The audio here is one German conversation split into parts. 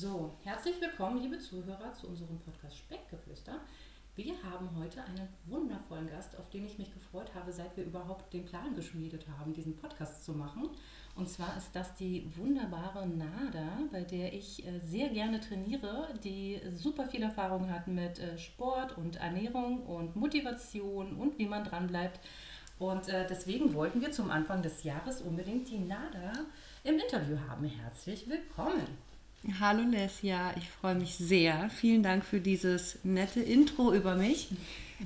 So, herzlich willkommen, liebe Zuhörer, zu unserem Podcast Speckgeflüster. Wir haben heute einen wundervollen Gast, auf den ich mich gefreut habe, seit wir überhaupt den Plan geschmiedet haben, diesen Podcast zu machen. Und zwar ist das die wunderbare Nada, bei der ich äh, sehr gerne trainiere, die super viel Erfahrung hat mit äh, Sport und Ernährung und Motivation und wie man dranbleibt. Und äh, deswegen wollten wir zum Anfang des Jahres unbedingt die Nada im Interview haben. Herzlich willkommen. Hallo Lesja, ich freue mich sehr. Vielen Dank für dieses nette Intro über mich.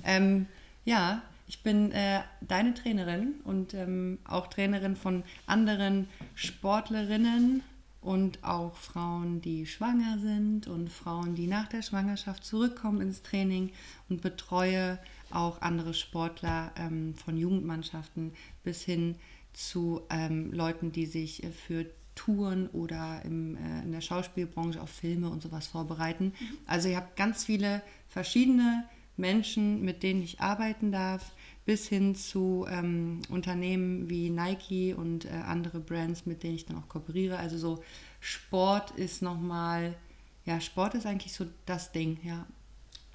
Ähm, ja, ich bin äh, deine Trainerin und ähm, auch Trainerin von anderen Sportlerinnen und auch Frauen, die schwanger sind und Frauen, die nach der Schwangerschaft zurückkommen ins Training und betreue auch andere Sportler ähm, von Jugendmannschaften bis hin zu ähm, Leuten, die sich äh, für Touren oder im, äh, in der Schauspielbranche auf Filme und sowas vorbereiten. Mhm. Also ihr habt ganz viele verschiedene Menschen, mit denen ich arbeiten darf, bis hin zu ähm, Unternehmen wie Nike und äh, andere Brands, mit denen ich dann auch kooperiere. Also so Sport ist nochmal, ja, Sport ist eigentlich so das Ding, ja.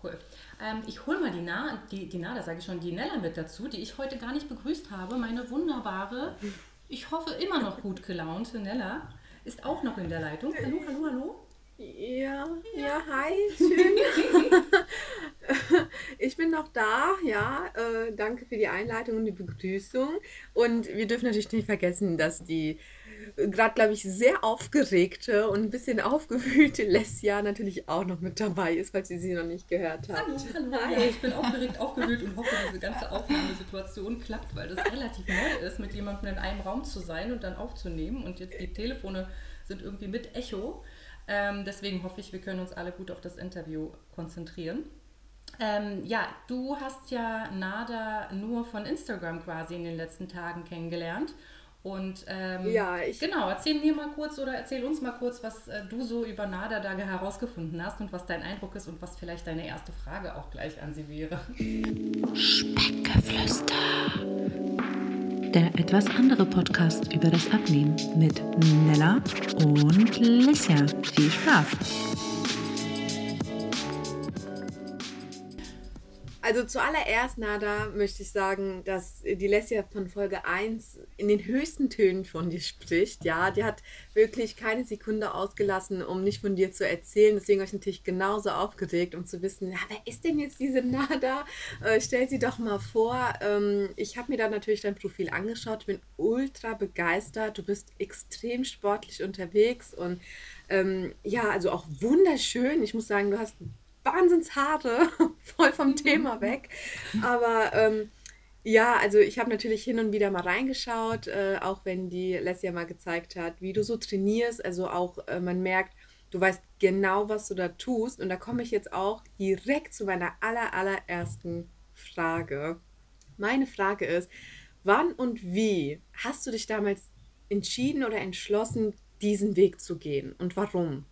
Cool. Ähm, ich hole mal die Na, die, die Na, da sage ich schon, die Nella mit dazu, die ich heute gar nicht begrüßt habe. Meine wunderbare ich hoffe immer noch gut gelaunte Nella ist auch noch in der Leitung. Hallo, hallo, hallo. Ja, ja, hi, schön. ich bin noch da, ja. Äh, danke für die Einleitung und die Begrüßung. Und wir dürfen natürlich nicht vergessen, dass die gerade, glaube ich, sehr aufgeregte und ein bisschen aufgewühlte Lesja natürlich auch noch mit dabei ist, falls ihr sie noch nicht gehört habt. Hallo, hallo. Ja, ich bin aufgeregt, aufgewühlt und hoffe, diese ganze Aufnahmesituation klappt, weil das relativ neu ist, mit jemandem in einem Raum zu sein und dann aufzunehmen. Und jetzt die Telefone sind irgendwie mit Echo. Ähm, deswegen hoffe ich, wir können uns alle gut auf das Interview konzentrieren. Ähm, ja, du hast ja Nada nur von Instagram quasi in den letzten Tagen kennengelernt. Und ähm, ja, ich genau, erzähl mir mal kurz oder erzähl uns mal kurz, was äh, du so über Nada da herausgefunden hast und was dein Eindruck ist und was vielleicht deine erste Frage auch gleich an sie wäre. Speckgeflüster. Der etwas andere Podcast über das Abnehmen mit Nella und Lissia. Viel Spaß! Also zuallererst, Nada, möchte ich sagen, dass die Lesja von Folge 1 in den höchsten Tönen von dir spricht. Ja, die hat wirklich keine Sekunde ausgelassen, um nicht von dir zu erzählen. Deswegen war ich natürlich genauso aufgeregt, um zu wissen, ja, wer ist denn jetzt diese Nada? Äh, stell sie doch mal vor. Ähm, ich habe mir dann natürlich dein Profil angeschaut, bin ultra begeistert. Du bist extrem sportlich unterwegs und ähm, ja, also auch wunderschön. Ich muss sagen, du hast Wahnsinnshaare, voll vom Thema weg. Aber ähm, ja, also ich habe natürlich hin und wieder mal reingeschaut, äh, auch wenn die Lesja mal gezeigt hat, wie du so trainierst. Also auch äh, man merkt, du weißt genau, was du da tust. Und da komme ich jetzt auch direkt zu meiner aller, allerersten Frage. Meine Frage ist, wann und wie hast du dich damals entschieden oder entschlossen, diesen Weg zu gehen und warum?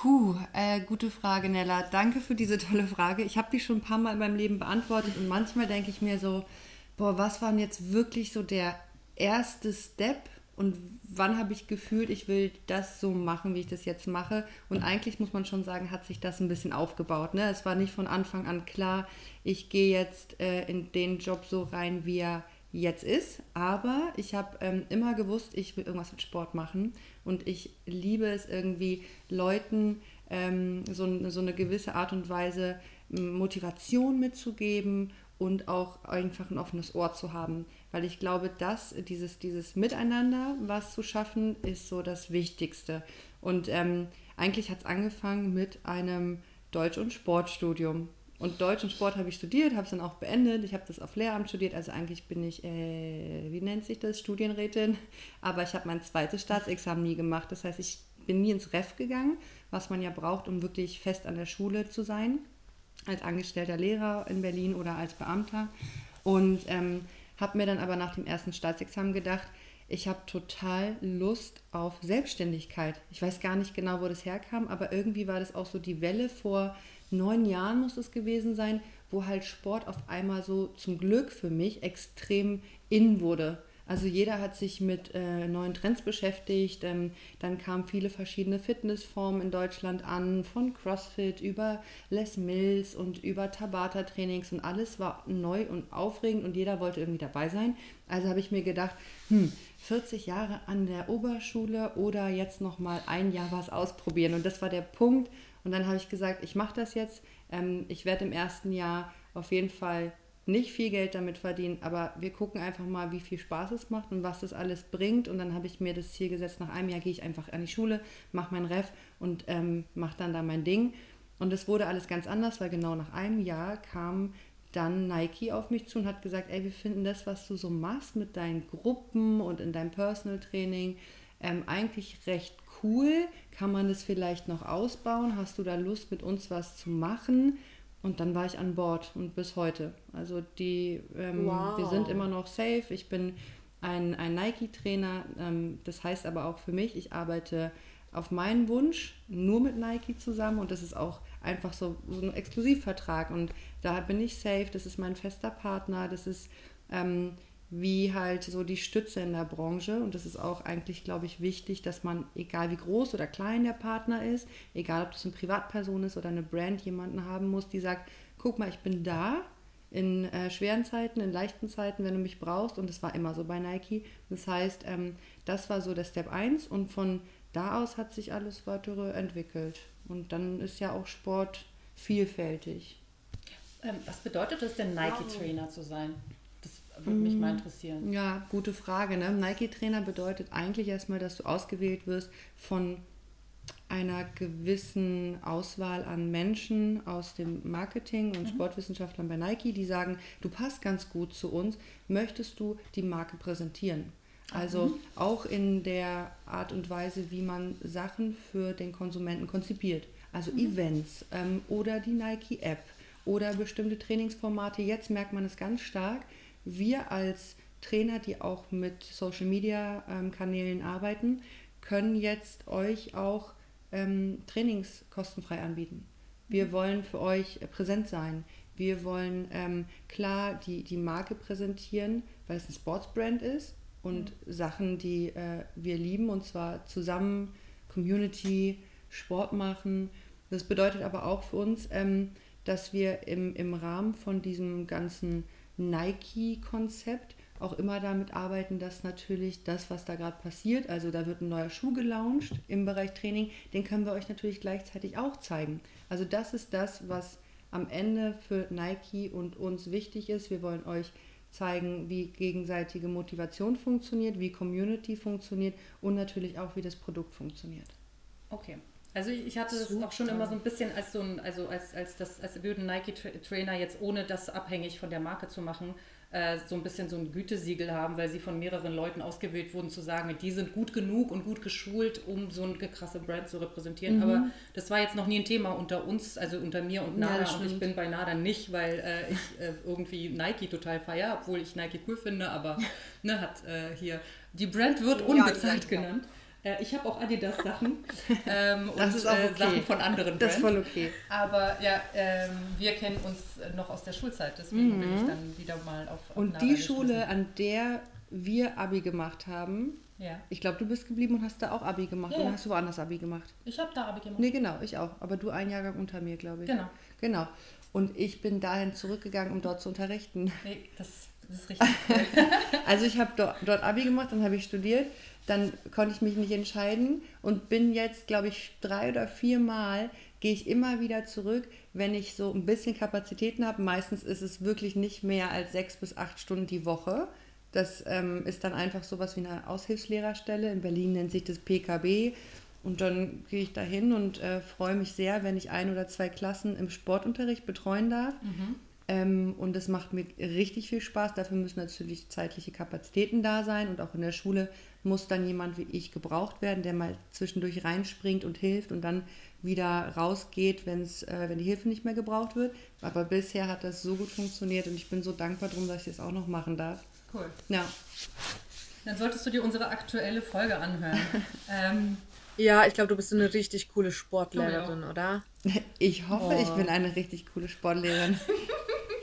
Puh, äh, gute Frage, Nella. Danke für diese tolle Frage. Ich habe die schon ein paar Mal in meinem Leben beantwortet und manchmal denke ich mir so, boah, was war denn jetzt wirklich so der erste Step und wann habe ich gefühlt, ich will das so machen, wie ich das jetzt mache. Und eigentlich muss man schon sagen, hat sich das ein bisschen aufgebaut. Ne? Es war nicht von Anfang an klar, ich gehe jetzt äh, in den Job so rein, wie er jetzt ist. Aber ich habe ähm, immer gewusst, ich will irgendwas mit Sport machen. Und ich liebe es irgendwie, Leuten ähm, so, so eine gewisse Art und Weise Motivation mitzugeben und auch einfach ein offenes Ohr zu haben. Weil ich glaube, dass dieses, dieses Miteinander, was zu schaffen, ist so das Wichtigste. Und ähm, eigentlich hat es angefangen mit einem Deutsch- und Sportstudium. Und Deutsch und Sport habe ich studiert, habe es dann auch beendet. Ich habe das auf Lehramt studiert, also eigentlich bin ich, äh, wie nennt sich das, Studienrätin. Aber ich habe mein zweites Staatsexamen nie gemacht. Das heißt, ich bin nie ins Ref gegangen, was man ja braucht, um wirklich fest an der Schule zu sein, als angestellter Lehrer in Berlin oder als Beamter. Und ähm, habe mir dann aber nach dem ersten Staatsexamen gedacht, ich habe total Lust auf Selbstständigkeit. Ich weiß gar nicht genau, wo das herkam, aber irgendwie war das auch so die Welle vor neun Jahren muss es gewesen sein, wo halt Sport auf einmal so zum Glück für mich extrem in wurde. Also jeder hat sich mit äh, neuen Trends beschäftigt. Ähm, dann kamen viele verschiedene Fitnessformen in Deutschland an, von CrossFit über Les Mills und über Tabata-Trainings und alles war neu und aufregend und jeder wollte irgendwie dabei sein. Also habe ich mir gedacht, hm, 40 Jahre an der Oberschule oder jetzt noch mal ein Jahr was ausprobieren. Und das war der Punkt. Und dann habe ich gesagt, ich mache das jetzt. Ähm, ich werde im ersten Jahr auf jeden Fall nicht viel Geld damit verdienen, aber wir gucken einfach mal, wie viel Spaß es macht und was das alles bringt. Und dann habe ich mir das Ziel gesetzt, nach einem Jahr gehe ich einfach an die Schule, mache mein Ref und ähm, mache dann da mein Ding. Und es wurde alles ganz anders, weil genau nach einem Jahr kam dann Nike auf mich zu und hat gesagt, ey, wir finden das, was du so machst mit deinen Gruppen und in deinem Personal Training, ähm, eigentlich recht cool. Kann man das vielleicht noch ausbauen? Hast du da Lust, mit uns was zu machen? Und dann war ich an Bord und bis heute. Also die, ähm, wow. wir sind immer noch safe. Ich bin ein, ein Nike-Trainer. Ähm, das heißt aber auch für mich, ich arbeite auf meinen Wunsch nur mit Nike zusammen und das ist auch einfach so, so ein Exklusivvertrag und da bin ich safe, das ist mein fester Partner, das ist ähm, wie halt so die Stütze in der Branche. Und das ist auch eigentlich, glaube ich, wichtig, dass man, egal wie groß oder klein der Partner ist, egal ob das eine Privatperson ist oder eine Brand, jemanden haben muss, die sagt, guck mal, ich bin da in äh, schweren Zeiten, in leichten Zeiten, wenn du mich brauchst. Und das war immer so bei Nike. Das heißt, ähm, das war so der Step 1 und von da aus hat sich alles weitere entwickelt. Und dann ist ja auch Sport vielfältig. Ähm, was bedeutet es denn, Nike-Trainer zu sein? Würde mich mal mm, interessieren. Ja, gute Frage. Ne? Nike-Trainer bedeutet eigentlich erstmal, dass du ausgewählt wirst von einer gewissen Auswahl an Menschen aus dem Marketing und mhm. Sportwissenschaftlern bei Nike, die sagen, du passt ganz gut zu uns, möchtest du die Marke präsentieren? Also mhm. auch in der Art und Weise, wie man Sachen für den Konsumenten konzipiert. Also mhm. Events ähm, oder die Nike-App oder bestimmte Trainingsformate. Jetzt merkt man es ganz stark, wir als Trainer, die auch mit Social Media ähm, Kanälen arbeiten, können jetzt euch auch ähm, Trainings kostenfrei anbieten. Wir mhm. wollen für euch präsent sein. Wir wollen ähm, klar die, die Marke präsentieren, weil es ein Sportsbrand ist und mhm. Sachen, die äh, wir lieben und zwar zusammen Community, Sport machen. Das bedeutet aber auch für uns, ähm, dass wir im, im Rahmen von diesem ganzen Nike-Konzept auch immer damit arbeiten, dass natürlich das, was da gerade passiert, also da wird ein neuer Schuh gelauncht im Bereich Training, den können wir euch natürlich gleichzeitig auch zeigen. Also das ist das, was am Ende für Nike und uns wichtig ist. Wir wollen euch zeigen, wie gegenseitige Motivation funktioniert, wie Community funktioniert und natürlich auch, wie das Produkt funktioniert. Okay. Also ich hatte es auch schon immer so ein bisschen als so ein, also als, als das, als würden Nike-Trainer jetzt ohne das abhängig von der Marke zu machen, äh, so ein bisschen so ein Gütesiegel haben, weil sie von mehreren Leuten ausgewählt wurden, zu sagen, die sind gut genug und gut geschult, um so eine krasse Brand zu repräsentieren. Mhm. Aber das war jetzt noch nie ein Thema unter uns, also unter mir und Nada. Ja, und ich bin bei Nada nicht, weil äh, ich äh, irgendwie Nike total feiere, obwohl ich Nike cool finde, aber ne, hat äh, hier, die Brand wird unbezahlt ja, genannt. Äh, ich habe auch Adidas-Sachen ähm, und äh, okay. Sachen von anderen Brands. Das ist voll okay. Aber ja, ähm, wir kennen uns noch aus der Schulzeit, deswegen mhm. bin ich dann wieder mal auf. Und die Schule, an der wir Abi gemacht haben, ja. ich glaube, du bist geblieben und hast da auch Abi gemacht. Ja, oder ja. hast du woanders Abi gemacht? Ich habe da Abi gemacht. Nee, genau, ich auch. Aber du ein Jahrgang unter mir, glaube ich. Genau. Genau. Und ich bin dahin zurückgegangen, um dort zu unterrichten. Nee, das, das ist richtig. also ich habe dort, dort Abi gemacht, dann habe ich studiert dann konnte ich mich nicht entscheiden und bin jetzt, glaube ich, drei oder vier Mal gehe ich immer wieder zurück, wenn ich so ein bisschen Kapazitäten habe. Meistens ist es wirklich nicht mehr als sechs bis acht Stunden die Woche. Das ähm, ist dann einfach so was wie eine Aushilfslehrerstelle. In Berlin nennt sich das PKB. Und dann gehe ich da hin und äh, freue mich sehr, wenn ich ein oder zwei Klassen im Sportunterricht betreuen darf. Mhm. Ähm, und das macht mir richtig viel Spaß. Dafür müssen natürlich zeitliche Kapazitäten da sein. Und auch in der Schule muss dann jemand wie ich gebraucht werden, der mal zwischendurch reinspringt und hilft und dann wieder rausgeht, wenn's, äh, wenn die Hilfe nicht mehr gebraucht wird. Aber bisher hat das so gut funktioniert und ich bin so dankbar drum, dass ich das auch noch machen darf. Cool. Ja. Dann solltest du dir unsere aktuelle Folge anhören. ähm, ja, ich glaube, du bist eine richtig coole Sportlehrerin, oder? Ich hoffe, oh. ich bin eine richtig coole Sportlehrerin.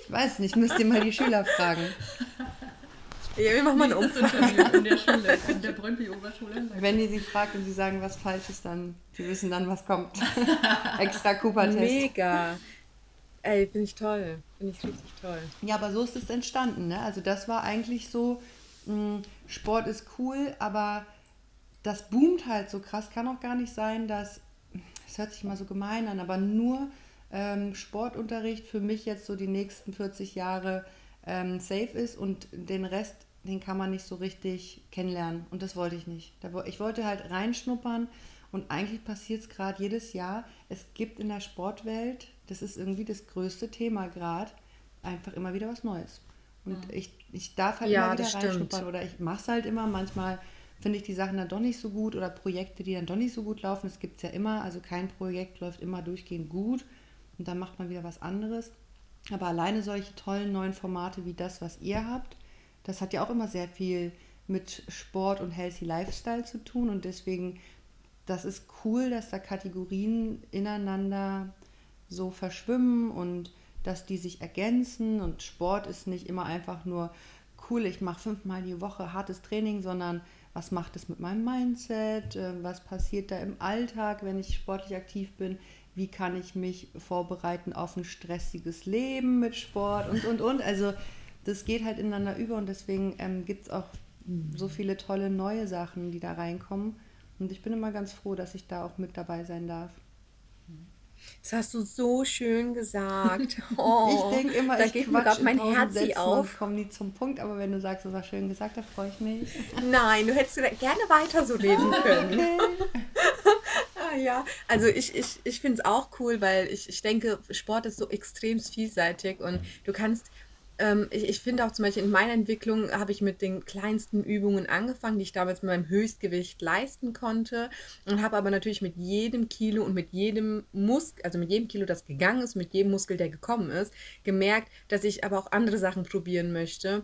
Ich weiß nicht, müsst ihr mal die Schüler fragen. Ja, wir machen mal Umfrage. Interview in der Schule, in der Brøndby-Oberschule. Wenn ihr sie fragt und sie sagen was Falsches, dann sie wissen dann, was kommt. Extra Cooper-Test. Mega. Ey, finde ich toll. Finde ich richtig toll. Ja, aber so ist es entstanden. Ne? Also das war eigentlich so, mh, Sport ist cool, aber das boomt halt so krass. Kann auch gar nicht sein, dass, das hört sich mal so gemein an, aber nur ähm, Sportunterricht für mich jetzt so die nächsten 40 Jahre ähm, safe ist und den Rest, den kann man nicht so richtig kennenlernen. Und das wollte ich nicht. Ich wollte halt reinschnuppern und eigentlich passiert es gerade jedes Jahr. Es gibt in der Sportwelt, das ist irgendwie das größte Thema gerade, einfach immer wieder was Neues. Und ich, ich darf halt Ja, immer wieder das stimmt. reinschnuppern oder ich mache es halt immer. Manchmal finde ich die Sachen dann doch nicht so gut oder Projekte, die dann doch nicht so gut laufen. Das gibt es ja immer. Also kein Projekt läuft immer durchgehend gut und dann macht man wieder was anderes. Aber alleine solche tollen neuen Formate wie das, was ihr habt, das hat ja auch immer sehr viel mit Sport und Healthy Lifestyle zu tun und deswegen, das ist cool, dass da Kategorien ineinander so verschwimmen und dass die sich ergänzen und Sport ist nicht immer einfach nur cool, ich mache fünfmal die Woche hartes Training, sondern was macht es mit meinem Mindset, äh, was passiert da im Alltag, wenn ich sportlich aktiv bin, wie kann ich mich vorbereiten auf ein stressiges Leben mit Sport und, und, und. Also das geht halt ineinander über und deswegen ähm, gibt es auch so viele tolle neue Sachen, die da reinkommen. Und ich bin immer ganz froh, dass ich da auch mit dabei sein darf. Das hast du so schön gesagt. Oh, ich denke immer, da ich geht mir gerade in mein Herz auf. und komme nie zum Punkt. Aber wenn du sagst, das war schön gesagt, da freue ich mich. Nein, du hättest gerne weiter so reden können. Ah, ja, also ich, ich, ich finde es auch cool, weil ich, ich denke, Sport ist so extrem vielseitig und du kannst, ähm, ich, ich finde auch zum Beispiel in meiner Entwicklung habe ich mit den kleinsten Übungen angefangen, die ich damals mit meinem Höchstgewicht leisten konnte und habe aber natürlich mit jedem Kilo und mit jedem Muskel, also mit jedem Kilo, das gegangen ist, mit jedem Muskel, der gekommen ist, gemerkt, dass ich aber auch andere Sachen probieren möchte.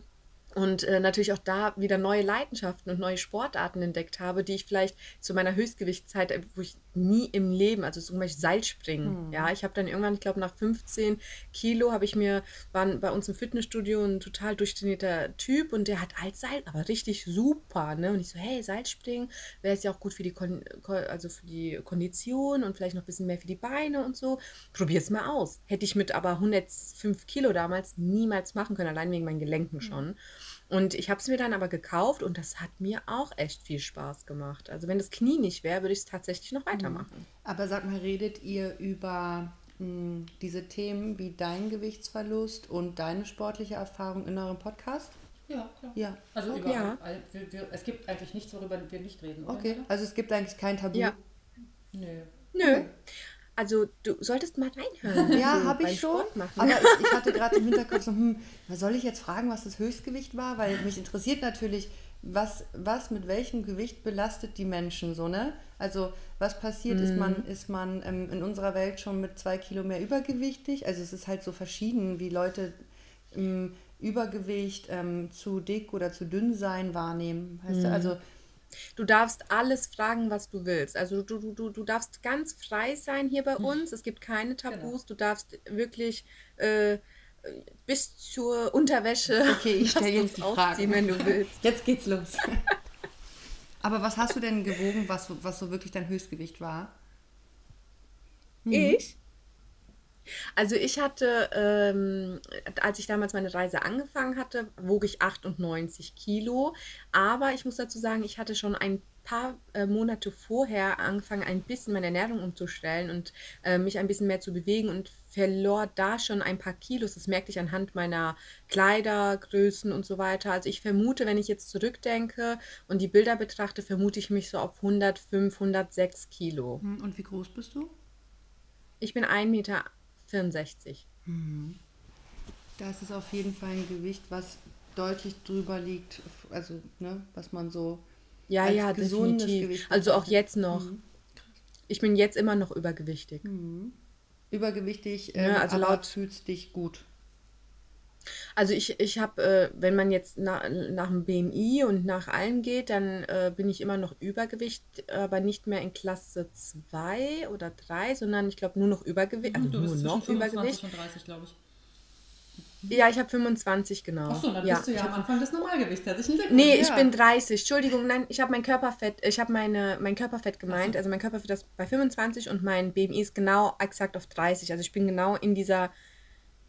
Und äh, natürlich auch da wieder neue Leidenschaften und neue Sportarten entdeckt habe, die ich vielleicht zu meiner Höchstgewichtszeit, wo ich nie im Leben, also zum Beispiel Seilspringen, ja, ich habe dann irgendwann, ich glaube nach 15 Kilo habe ich mir, waren bei uns im Fitnessstudio ein total durchtrainierter Typ und der hat halt Seil, aber richtig super, ne, und ich so, hey, Seilspringen wäre es ja auch gut für die, Kon Ko- also für die Kondition und vielleicht noch ein bisschen mehr für die Beine und so, probier's mal aus. Hätte ich mit aber 105 Kilo damals niemals machen können, allein wegen meinen Gelenken schon. Und ich habe es mir dann aber gekauft und das hat mir auch echt viel Spaß gemacht. Also wenn das Knie nicht wäre, würde ich es tatsächlich noch weitermachen. Aber sag mal, redet ihr über mh, diese Themen wie dein Gewichtsverlust und deine sportliche Erfahrung in eurem Podcast? Ja, klar. Ja. Also Okay. All- Wir, wir, es gibt eigentlich nichts, worüber wir nicht reden, oder? Okay, also es gibt eigentlich kein Tabu. Ja. Nö. Nö. Also du solltest mal reinhören. Ja, habe ich schon. Aber ich, ich hatte gerade im Hinterkopf so, hm, was soll ich jetzt fragen, was das Höchstgewicht war? Weil mich interessiert natürlich, was, was mit welchem Gewicht belastet die Menschen so, ne? Also was passiert, ist man, ist man ähm, in unserer Welt schon mit zwei Kilo mehr übergewichtig? Also es ist halt so verschieden, wie Leute ähm, Übergewicht ähm, zu dick oder zu dünn sein wahrnehmen. Heißt du? Also Du darfst alles fragen, was du willst. Also du, du, du, du darfst ganz frei sein hier bei uns. Es gibt keine Tabus. Du darfst wirklich äh, bis zur Unterwäsche Okay, ich stell darfst du jetzt die Fragen. wenn du willst. Jetzt geht's los. Aber was hast du denn gewogen, was, was so wirklich dein Höchstgewicht war? Ich? Also ich hatte, ähm, als ich damals meine Reise angefangen hatte, wog ich 98 Kilo. Aber ich muss dazu sagen, ich hatte schon ein paar äh, Monate vorher angefangen, ein bisschen meine Ernährung umzustellen und äh, mich ein bisschen mehr zu bewegen und verlor da schon ein paar Kilos. Das merkte ich anhand meiner Kleidergrößen und so weiter. Also ich vermute, wenn ich jetzt zurückdenke und die Bilder betrachte, vermute ich mich so auf 105, 106 Kilo. Hm, Und wie groß bist du? Ich bin 1,64 Meter. Das ist auf jeden Fall ein Gewicht, was deutlich drüber liegt, also ne, was man so Ja, als ja, gesundes definitiv. Gewicht Also auch jetzt noch. Ich bin jetzt immer noch übergewichtig. übergewichtig, Ja, ähm, also aber laut- fühlst dich gut. Also ich, ich habe, äh, wenn man jetzt na, nach dem BMI und nach allem geht, dann äh, bin ich immer noch Übergewicht, aber nicht mehr in Klasse 2 oder 3, sondern ich glaube nur noch Übergewicht, also Du nur bist noch zwischen 25 Übergewicht. und 30, glaube ich. Ja, ich habe 25 genau. Achso, dann ja, bist du ja ich am Anfang des Normalgewichts. Herzlichen Glückwunsch. Nee, Ja. ich bin 30. Entschuldigung, nein, ich habe mein Körperfett, ich habe meine mein Körperfett gemeint, also mein Körperfett ist bei 25 und mein BMI ist genau exakt auf 30. Also ich bin genau in dieser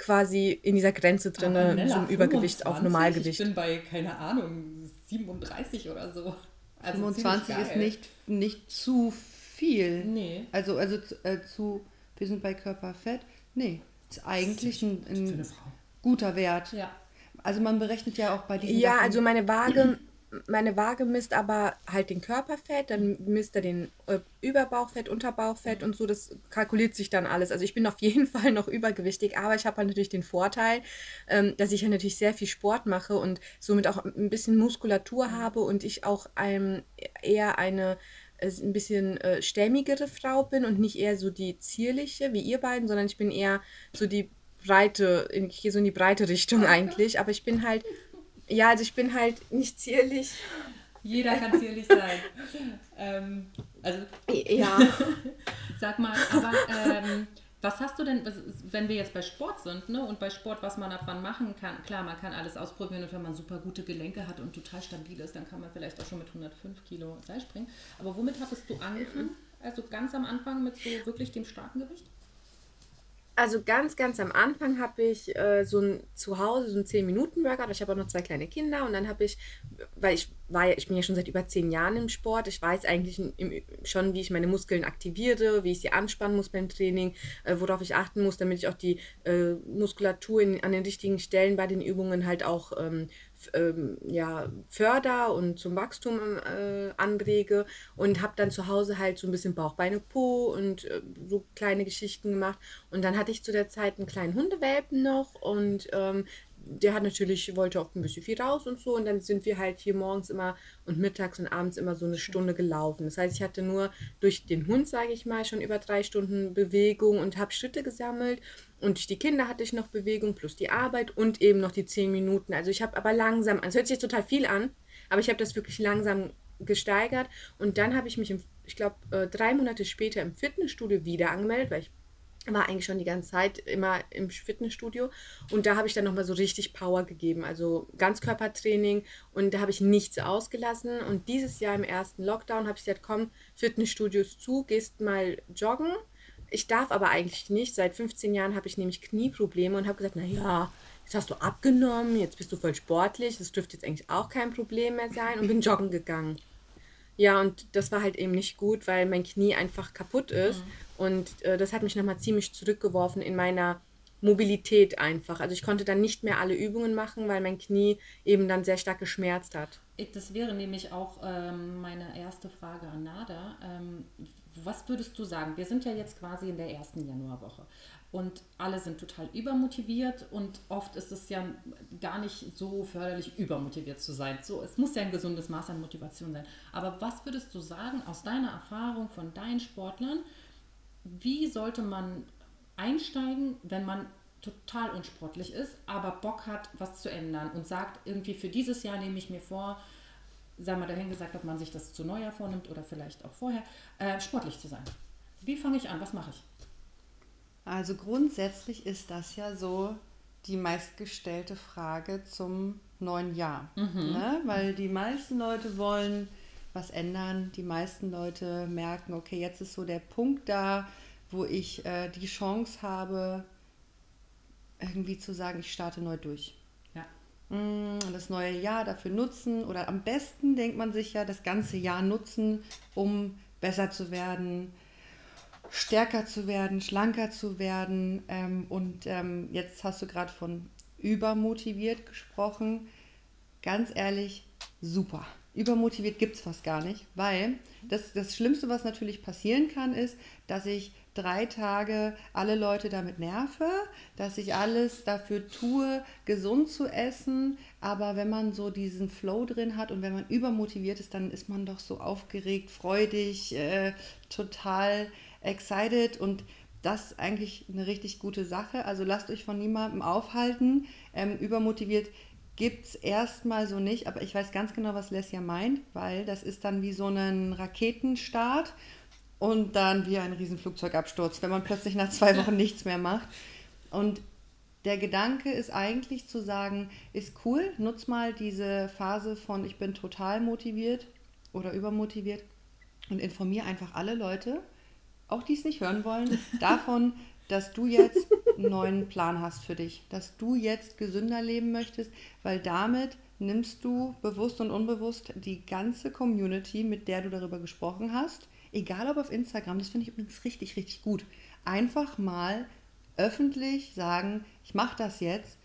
quasi in dieser Grenze drin Aber Nella, zum Übergewicht auf 25, Normalgewicht. Ich bin bei, keine Ahnung, 37 oder so. Also 25 ziemlich ist nicht, nicht zu viel. Nee. Also, also zu, äh, zu, wir sind bei Körperfett. Nee, ist eigentlich ein, Für eine ein Frau. guter Wert. Ja. Also man berechnet ja auch bei diesen Ja, Sachen- also meine Waage, meine Waage misst aber halt den Körperfett, dann misst er den äh, Überbauchfett, Unterbauchfett und so, das kalkuliert sich dann alles. Also ich bin auf jeden Fall noch übergewichtig, aber ich habe halt natürlich den Vorteil, ähm, dass ich ja natürlich sehr viel Sport mache und somit auch ein bisschen Muskulatur habe und ich auch ähm, eher eine äh, ein bisschen äh, stämmigere Frau bin und nicht eher so die zierliche wie ihr beiden, sondern ich bin eher so die breite, ich gehe so in die breite Richtung eigentlich, aber ich bin halt, ja, also ich bin halt nicht zierlich. Jeder kann zierlich sein. ähm, also Ja. Sag mal, aber ähm, was hast du denn, wenn wir jetzt bei Sport sind, ne? Und bei Sport, was man ab wann machen kann, klar, man kann alles ausprobieren und wenn man super gute Gelenke hat und total stabil ist, dann kann man vielleicht auch schon mit 105 Kilo Seil springen. Aber womit hattest du angefangen? Also ganz am Anfang mit so wirklich dem starken Gewicht? Also ganz, ganz am Anfang habe ich äh, so ein Zuhause, so ein 10-Minuten-Workout. Ich habe auch noch zwei kleine Kinder und dann habe ich, weil ich war ja, ich bin ja schon seit über zehn Jahren im Sport. Ich weiß eigentlich im, schon, wie ich meine Muskeln aktiviere, wie ich sie anspannen muss beim Training, äh, worauf ich achten muss, damit ich auch die äh, Muskulatur in, an den richtigen Stellen bei den Übungen halt auch ähm, ähm, ja, förder und zum Wachstum äh, anrege und habe dann zu Hause halt so ein bisschen Bauch, Beine, Po und äh, so kleine Geschichten gemacht. Und dann hatte ich zu der Zeit einen kleinen Hundewelpen noch und ähm, der hat natürlich, wollte auch ein bisschen viel raus und so. Und dann sind wir halt hier morgens immer und mittags und abends immer so eine Stunde gelaufen. Das heißt, ich hatte nur durch den Hund, sage ich mal, schon über drei Stunden Bewegung und habe Schritte gesammelt. Und durch die Kinder hatte ich noch Bewegung plus die Arbeit und eben noch die zehn Minuten. Also ich habe aber langsam, also es hört sich jetzt total viel an, aber ich habe das wirklich langsam gesteigert. Und dann habe ich mich, im, ich glaube, äh, drei Monate später im Fitnessstudio wieder angemeldet, weil ich war eigentlich schon die ganze Zeit immer im Fitnessstudio. Und da habe ich dann nochmal so richtig Power gegeben, also Ganzkörpertraining. Und da habe ich nichts ausgelassen. Und dieses Jahr im ersten Lockdown habe ich gesagt, komm, Fitnessstudios zu, gehst mal joggen. Ich darf aber eigentlich nicht, seit 15 Jahren habe ich nämlich Knieprobleme und habe gesagt, naja, jetzt hast du abgenommen, jetzt bist du voll sportlich, das dürfte jetzt eigentlich auch kein Problem mehr sein. Und bin joggen gegangen. Ja, und das war halt eben nicht gut, weil mein Knie einfach kaputt ist. Und äh, das hat mich nochmal ziemlich zurückgeworfen in meiner Mobilität einfach. Also ich konnte dann nicht mehr alle Übungen machen, weil mein Knie eben dann sehr stark geschmerzt hat. Das wäre nämlich auch ähm, meine erste Frage an Nada. Ähm, was würdest du sagen? Wir sind ja jetzt quasi in der ersten Januarwoche und alle sind total übermotiviert und oft ist es ja gar nicht so förderlich, übermotiviert zu sein. So, es muss ja ein gesundes Maß an Motivation sein. Aber was würdest du sagen aus deiner Erfahrung von deinen Sportlern? Wie sollte man einsteigen, wenn man total unsportlich ist, aber Bock hat, was zu ändern und sagt, irgendwie für dieses Jahr nehme ich mir vor, sei mal dahin gesagt, ob man sich das zu Neujahr vornimmt oder vielleicht auch vorher, äh, sportlich zu sein. Wie fange ich an? Was mache ich? Also grundsätzlich ist das ja so die meistgestellte Frage zum neuen Jahr. Ne? Weil die meisten Leute wollen was ändern. Die meisten Leute merken, okay, jetzt ist so der Punkt da, wo ich äh, die Chance habe, irgendwie zu sagen, ich starte neu durch. Ja. Mm, das neue Jahr dafür nutzen oder am besten denkt man sich ja das ganze Jahr nutzen, um besser zu werden, stärker zu werden, schlanker zu werden. Ähm, und ähm, jetzt hast du gerade von übermotiviert gesprochen. Ganz ehrlich, super. Übermotiviert gibt es fast gar nicht, weil das, das Schlimmste, was natürlich passieren kann, ist, dass ich drei Tage alle Leute damit nerve, dass ich alles dafür tue, gesund zu essen. Aber wenn man so diesen Flow drin hat und wenn man übermotiviert ist, dann ist man doch so aufgeregt, freudig, äh, total excited und das ist eigentlich eine richtig gute Sache. Also lasst euch von niemandem aufhalten. Ähm, übermotiviert gibt es erstmal so nicht, aber ich weiß ganz genau, was Lesja meint, weil das ist dann wie so ein Raketenstart und dann wie ein Riesenflugzeugabsturz, wenn man plötzlich nach zwei Wochen nichts mehr macht. Und der Gedanke ist eigentlich zu sagen, ist cool, nutz mal diese Phase von ich bin total motiviert oder übermotiviert und informiere einfach alle Leute, auch die es nicht hören wollen, davon, dass du jetzt einen neuen Plan hast für dich, dass du jetzt gesünder leben möchtest, weil damit nimmst du bewusst und unbewusst die ganze Community, mit der du darüber gesprochen hast, egal ob auf Instagram, das finde ich übrigens richtig, richtig gut, einfach mal öffentlich sagen, ich mache das jetzt,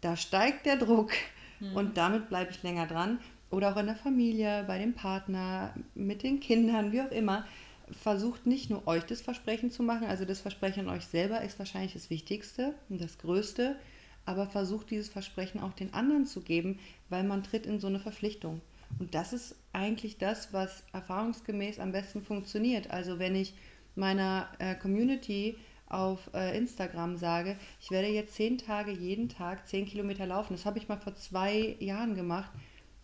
da steigt der Druck mhm. und damit bleibe ich länger dran. Oder auch in der Familie, bei dem Partner, mit den Kindern, wie auch immer. Versucht nicht nur euch das Versprechen zu machen, also das Versprechen an euch selber ist wahrscheinlich das Wichtigste und das Größte, aber versucht dieses Versprechen auch den anderen zu geben, weil man tritt in so eine Verpflichtung. Und das ist eigentlich das, was erfahrungsgemäß am besten funktioniert. Also wenn ich meiner äh, Community auf äh, Instagram sage, ich werde jetzt zehn Tage jeden Tag zehn Kilometer laufen. Das habe ich mal vor zwei Jahren gemacht.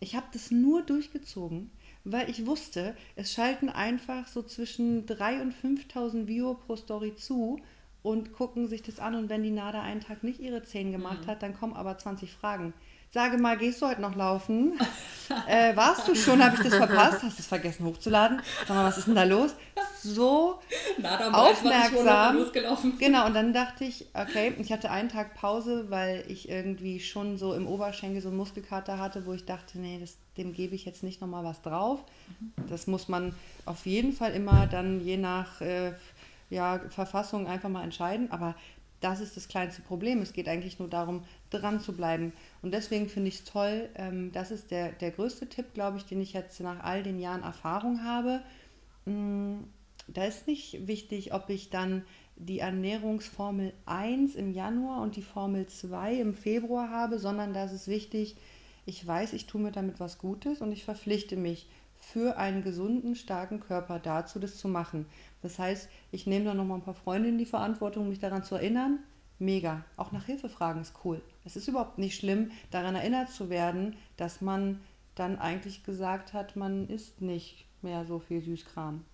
Ich habe das nur durchgezogen, weil ich wusste, es schalten einfach so zwischen 3.000 und 5.000 Viewer pro Story zu und gucken sich das an. Und wenn die Nada einen Tag nicht ihre 10 gemacht mhm. hat, dann kommen aber 20 Fragen. Sage mal, gehst du heute noch laufen? äh, warst du schon? Habe ich das verpasst? Hast du es vergessen hochzuladen? Sag mal, was ist denn da los? So Nada aufmerksam. Genau, und dann dachte ich, okay, ich hatte einen Tag Pause, weil ich irgendwie schon so im Oberschenkel so einen Muskelkater hatte, wo ich dachte, nee, das, dem gebe ich jetzt nicht nochmal was drauf. Das muss man auf jeden Fall immer dann je nach äh, ja, Verfassung einfach mal entscheiden. Aber das ist das kleinste Problem. Es geht eigentlich nur darum, dran zu bleiben. Und deswegen finde ich es toll. Ähm, das ist der, der größte Tipp, glaube ich, den ich jetzt nach all den Jahren Erfahrung habe. Mm, da ist nicht wichtig, ob ich dann die Ernährungsformel 1 im Januar und die Formel 2 im Februar habe, sondern da ist es wichtig, ich weiß, ich tue mir damit was Gutes und ich verpflichte mich für einen gesunden, starken Körper dazu, das zu machen. Das heißt, ich nehme dann nochmal ein paar Freunde in die Verantwortung, mich daran zu erinnern. Mega. Auch nach Hilfe fragen ist cool. Es ist überhaupt nicht schlimm, daran erinnert zu werden, dass man dann eigentlich gesagt hat, man isst nicht mehr so viel Süßkram.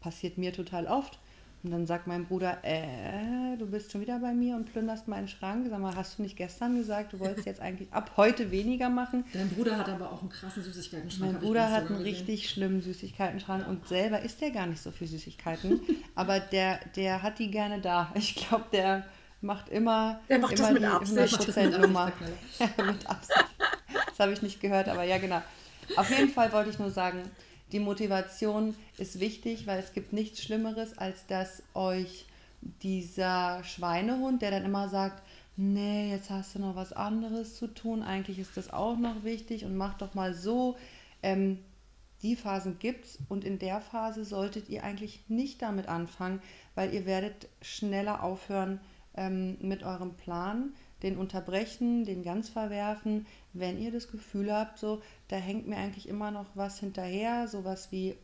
Passiert mir total oft. Und dann sagt mein Bruder, äh, du bist schon wieder bei mir und plünderst meinen Schrank. Sag mal, hast du nicht gestern gesagt, du wolltest jetzt eigentlich ab heute weniger machen? Dein Bruder hat aber auch einen krassen Süßigkeiten-Schrank. Mein Bruder hat einen richtig schlimmen Süßigkeiten-Schrank und selber isst der gar nicht so viel Süßigkeiten. aber der, der hat die gerne da. Ich glaube, der macht immer, der macht immer das mit die 100% Nummer. mit Absicht. Das habe ich nicht gehört, aber ja, genau. Auf jeden Fall wollte ich nur sagen, die Motivation ist wichtig, weil es gibt nichts Schlimmeres, als dass euch dieser Schweinehund, der dann immer sagt, nee, jetzt hast du noch was anderes zu tun, eigentlich ist das auch noch wichtig und mach doch mal so. Ähm, die Phasen gibt es und in der Phase solltet ihr eigentlich nicht damit anfangen, weil ihr werdet schneller aufhören ähm, mit eurem Plan, den unterbrechen, den ganz verwerfen, wenn ihr das Gefühl habt, so, da hängt mir eigentlich immer noch was hinterher, sowas wie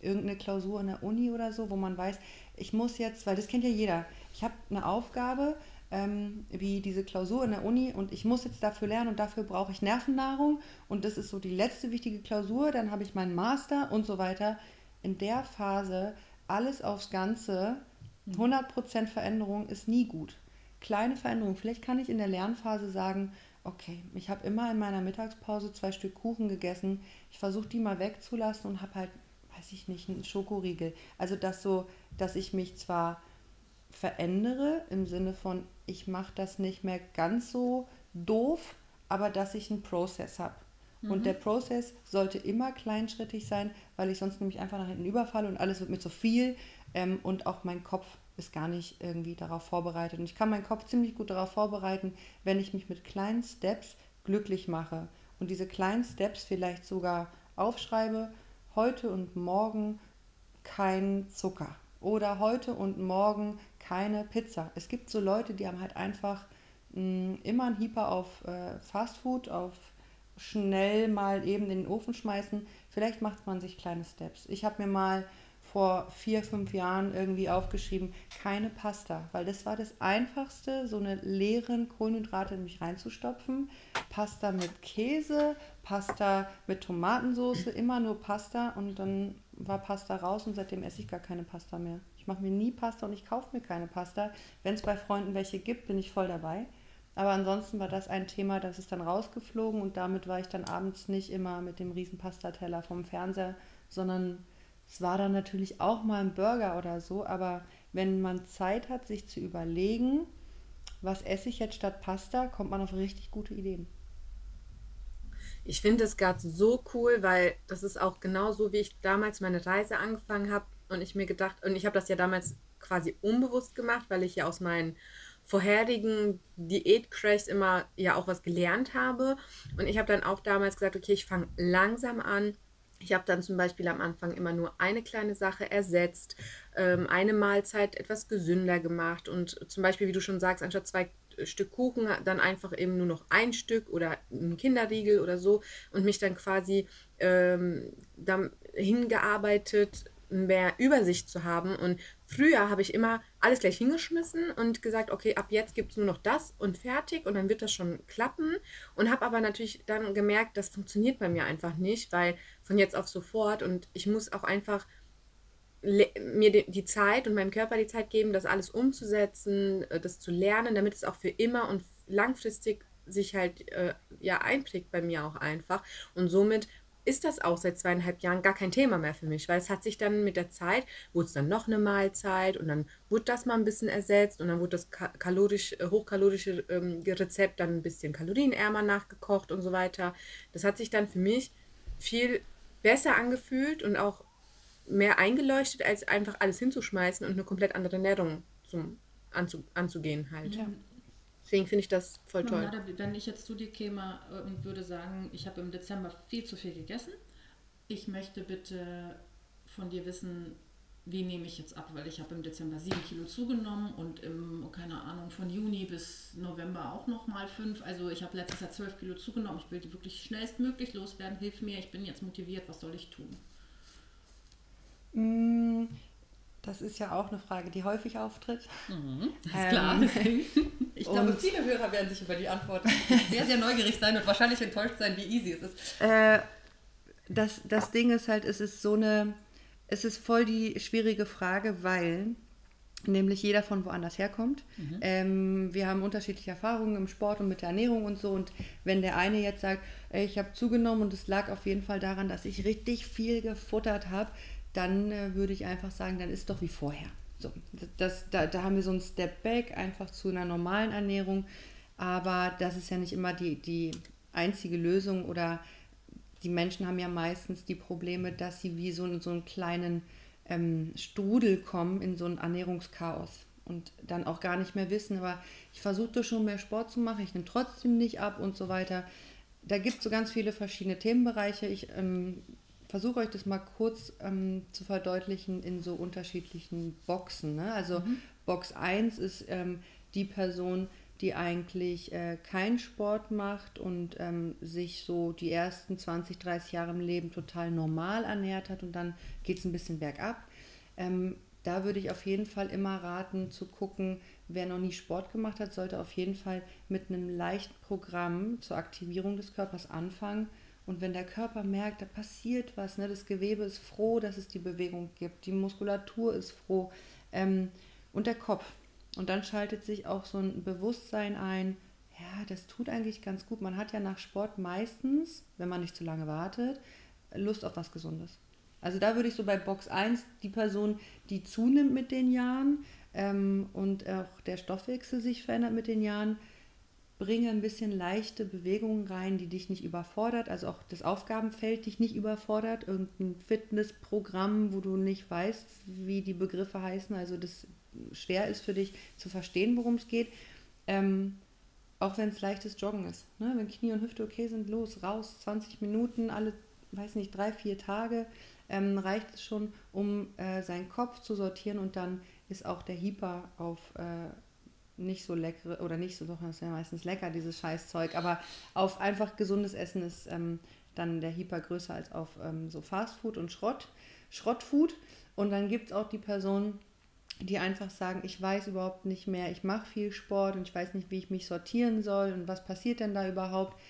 irgendeine Klausur in der Uni oder so, wo man weiß, ich muss jetzt, weil das kennt ja jeder, ich habe eine Aufgabe, ähm, wie diese Klausur in der Uni und ich muss jetzt dafür lernen und dafür brauche ich Nervennahrung und das ist so die letzte wichtige Klausur, dann habe ich meinen Master und so weiter. In der Phase alles aufs Ganze, 100% Veränderung ist nie gut kleine Veränderungen. Vielleicht kann ich in der Lernphase sagen, okay, ich habe immer in meiner Mittagspause zwei Stück Kuchen gegessen. Ich versuche die mal wegzulassen und habe halt, weiß ich nicht, einen Schokoriegel. Also das so, dass ich mich zwar verändere im Sinne von, ich mache das nicht mehr ganz so doof, aber dass ich einen Prozess habe. Mhm. Und der Prozess sollte immer kleinschrittig sein, weil ich sonst nämlich einfach nach hinten überfalle und alles wird mir zu viel ähm, und auch mein Kopf ist gar nicht irgendwie darauf vorbereitet. Und ich kann meinen Kopf ziemlich gut darauf vorbereiten, wenn ich mich mit kleinen Steps glücklich mache und diese kleinen Steps vielleicht sogar aufschreibe, heute und morgen kein Zucker oder heute und morgen keine Pizza. Es gibt so Leute, die haben halt einfach mh, mm, immer ein Hyper auf äh, Fastfood, auf schnell mal eben in den Ofen schmeißen. Vielleicht macht man sich kleine Steps. Ich habe mir mal vor vier, fünf Jahren irgendwie aufgeschrieben, keine Pasta, weil das war das Einfachste, so eine leeren Kohlenhydrate in mich reinzustopfen. Pasta mit Käse, Pasta mit Tomatensauce, immer nur Pasta und dann war Pasta raus und seitdem esse ich gar keine Pasta mehr. Ich mache mir nie Pasta und ich kaufe mir keine Pasta. Wenn es bei Freunden welche gibt, bin ich voll dabei. Aber ansonsten war das ein Thema, das ist dann rausgeflogen und damit war ich dann abends nicht immer mit dem riesen Pastateller vom Fernseher, sondern es war dann natürlich auch mal ein Burger oder so. Aber wenn man Zeit hat, sich zu überlegen, was esse ich jetzt statt Pasta, kommt man auf richtig gute Ideen. Ich finde es gerade so cool, weil das ist auch genau so, wie ich damals meine Reise angefangen habe und ich mir gedacht, und ich habe das ja damals quasi unbewusst gemacht, weil ich ja aus meinen vorherigen Diätcrashs immer ja auch was gelernt habe. Und ich habe dann auch damals gesagt, okay, ich fange langsam an. Ich habe dann zum Beispiel am Anfang immer nur eine kleine Sache ersetzt, ähm, eine Mahlzeit etwas gesünder gemacht und zum Beispiel, wie du schon sagst, anstatt zwei Stück Kuchen dann einfach eben nur noch ein Stück oder ein Kinderriegel oder so und mich dann quasi ähm, dann hingearbeitet, mehr Übersicht zu haben. Und früher habe ich immer alles gleich hingeschmissen und gesagt, okay, ab jetzt gibt es nur noch das und fertig und dann wird das schon klappen. Und habe aber natürlich dann gemerkt, das funktioniert bei mir einfach nicht, weil von jetzt auf sofort und ich muss auch einfach mir die Zeit und meinem Körper die Zeit geben, das alles umzusetzen, äh, das zu lernen, damit es auch für immer und langfristig sich halt äh, ja einprägt bei mir auch einfach. Und somit ist das auch seit zweieinhalb Jahren gar kein Thema mehr für mich, weil es hat sich dann mit der Zeit, wurde es dann noch eine Mahlzeit und dann wurde das mal ein bisschen ersetzt und dann wurde das kalorisch, äh, hochkalorische ähm, Rezept dann ein bisschen kalorienärmer nachgekocht und so weiter. Das hat sich dann für mich viel besser angefühlt und auch mehr eingeleuchtet, als einfach alles hinzuschmeißen und eine komplett andere Ernährung zum, anzu, anzugehen halt. Ja. Deswegen finde ich das voll toll. Ja, wenn ich jetzt zu dir käme äh, und würde sagen, ich habe im Dezember viel zu viel gegessen, ich möchte bitte von dir wissen, wie nehme ich jetzt ab, weil ich habe im Dezember sieben Kilo zugenommen und im, keine Ahnung, von Juni bis November auch nochmal fünf. Also ich habe letztes Jahr zwölf Kilo zugenommen. Ich will die wirklich schnellstmöglich loswerden. Hilf mir, ich bin jetzt motiviert, was soll ich tun? Das ist ja auch eine Frage, die häufig auftritt. Mhm, ist ähm, klar. Ich glaube, viele Hörer werden sich über die Antwort sehr, sehr neugierig sein und wahrscheinlich enttäuscht sein, wie easy es ist. Äh, das, das Ding ist halt, es ist so eine, es ist voll die schwierige Frage, weil nämlich jeder von woanders herkommt. Mhm. Ähm, wir haben unterschiedliche Erfahrungen im Sport und mit der Ernährung und so. Und wenn der eine jetzt sagt, ich habe zugenommen und es lag auf jeden Fall daran, dass ich richtig viel gefuttert habe, dann äh, würde ich einfach sagen, dann ist doch wie vorher. So, das, da, da haben wir so ein Step Back einfach zu einer normalen Ernährung, aber das ist ja nicht immer die, die einzige Lösung oder die Menschen haben ja meistens die Probleme, dass sie wie so in so einen kleinen ähm, Strudel kommen, in so ein Ernährungschaos und dann auch gar nicht mehr wissen, aber ich versuche schon mehr Sport zu machen, ich nehme trotzdem nicht ab und so weiter. Da gibt es so ganz viele verschiedene Themenbereiche. Ich ähm, versuche euch das mal kurz ähm, zu verdeutlichen in so unterschiedlichen Boxen. Ne? Also mhm. Box 1 ist ähm, die Person, die eigentlich äh, keinen Sport macht und ähm, sich so die ersten 20, 30 Jahre im Leben total normal ernährt hat und dann geht es ein bisschen bergab. Ähm, da würde ich auf jeden Fall immer raten zu gucken, wer noch nie Sport gemacht hat, sollte auf jeden Fall mit einem leichten Programm zur Aktivierung des Körpers anfangen und wenn der Körper merkt, da passiert was, ne, das Gewebe ist froh, dass es die Bewegung gibt, die Muskulatur ist froh ähm, und der Kopf. Und dann schaltet sich auch so ein Bewusstsein ein, ja, das tut eigentlich ganz gut. Man hat ja nach Sport meistens, wenn man nicht zu lange wartet, Lust auf was Gesundes. Also da würde ich so bei Box 1 die Person, die zunimmt mit den Jahren ähm, und auch der Stoffwechsel sich verändert mit den Jahren, bringe ein bisschen leichte Bewegungen rein, die dich nicht überfordert, also auch das Aufgabenfeld dich nicht überfordert, irgendein Fitnessprogramm, wo du nicht weißt, wie die Begriffe heißen, also das schwer ist für dich zu verstehen, worum es geht. Ähm, auch wenn es leichtes Joggen ist. Ne? Wenn Knie und Hüfte okay sind, los, raus, 20 Minuten, alle, weiß nicht, drei, vier Tage, ähm, reicht es schon, um äh, seinen Kopf zu sortieren und dann ist auch der Hyper auf äh, nicht so lecker oder nicht so, doch, das ist ja meistens lecker, dieses Scheißzeug, aber auf einfach gesundes Essen ist ähm, dann der Hyper größer als auf ähm, so Fastfood und Schrott, Schrottfood. Und dann gibt es auch die Personen, die einfach sagen, ich weiß überhaupt nicht mehr, ich mache viel Sport und ich weiß nicht, wie ich mich sortieren soll und was passiert denn da überhaupt.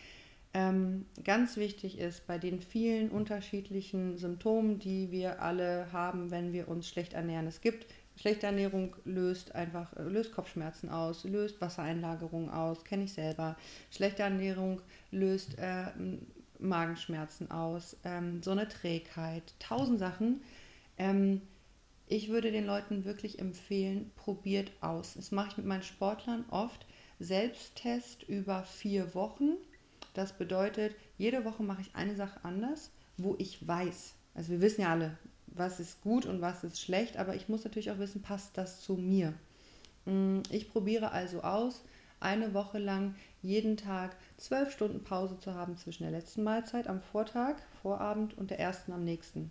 Ähm, ganz wichtig ist bei den vielen unterschiedlichen Symptomen, die wir alle haben, wenn wir uns schlecht ernähren. Es gibt Schlechte Ernährung löst einfach, äh, löst Kopfschmerzen aus, löst Wassereinlagerung aus, kenne ich selber. Schlechte Ernährung löst äh, Magenschmerzen aus, ähm, so eine Trägheit, tausend Sachen. Ähm, ich würde den Leuten wirklich empfehlen, probiert aus. Das mache ich mit meinen Sportlern oft. Selbsttest über vier Wochen. Das bedeutet, jede Woche mache ich eine Sache anders, wo ich weiß. Also wir wissen ja alle, was ist gut und was ist schlecht, aber ich muss natürlich auch wissen, passt das zu mir. Mm, ich probiere also aus, eine Woche lang jeden Tag zwölf Stunden Pause zu haben zwischen der letzten Mahlzeit am Vortag, Vorabend und der ersten am nächsten.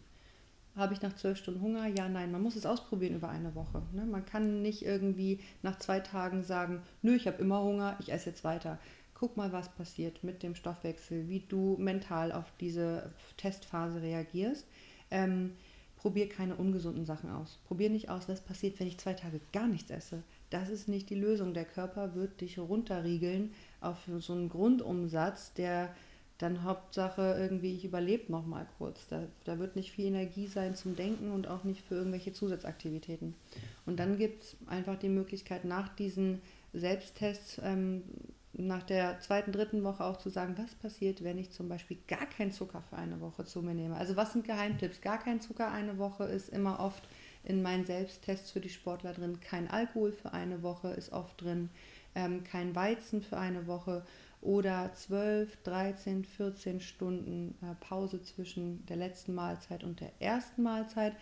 Habe ich nach zwölf Stunden Hunger? Ja, nein. Man muss es ausprobieren über eine Woche. Ne? Man kann nicht irgendwie nach zwei Tagen sagen, nö, ich habe immer Hunger, ich esse jetzt weiter. Guck mal, was passiert mit dem Stoffwechsel, wie du mental auf diese Testphase reagierst. Ähm, probier keine ungesunden Sachen aus. Probier nicht aus, was passiert, wenn ich zwei Tage gar nichts esse. Das ist nicht die Lösung. Der Körper wird dich runterriegeln auf so einen Grundumsatz, der dann Hauptsache irgendwie, ich überlebe noch mal kurz. Da, da wird nicht viel Energie sein zum Denken und auch nicht für irgendwelche Zusatzaktivitäten. Und dann gibt es einfach die Möglichkeit, nach diesen Selbsttests ähm, nach der zweiten, dritten Woche auch zu sagen, was passiert, wenn ich zum Beispiel gar keinen Zucker für eine Woche zu mir nehme. Also was sind Geheimtipps? Gar kein Zucker eine Woche ist immer oft in meinen Selbsttests für die Sportler drin. Kein Alkohol für eine Woche ist oft drin. Ähm, kein Weizen für eine Woche oder 12, 13, 14 Stunden äh, Pause zwischen der letzten Mahlzeit und der ersten Mahlzeit.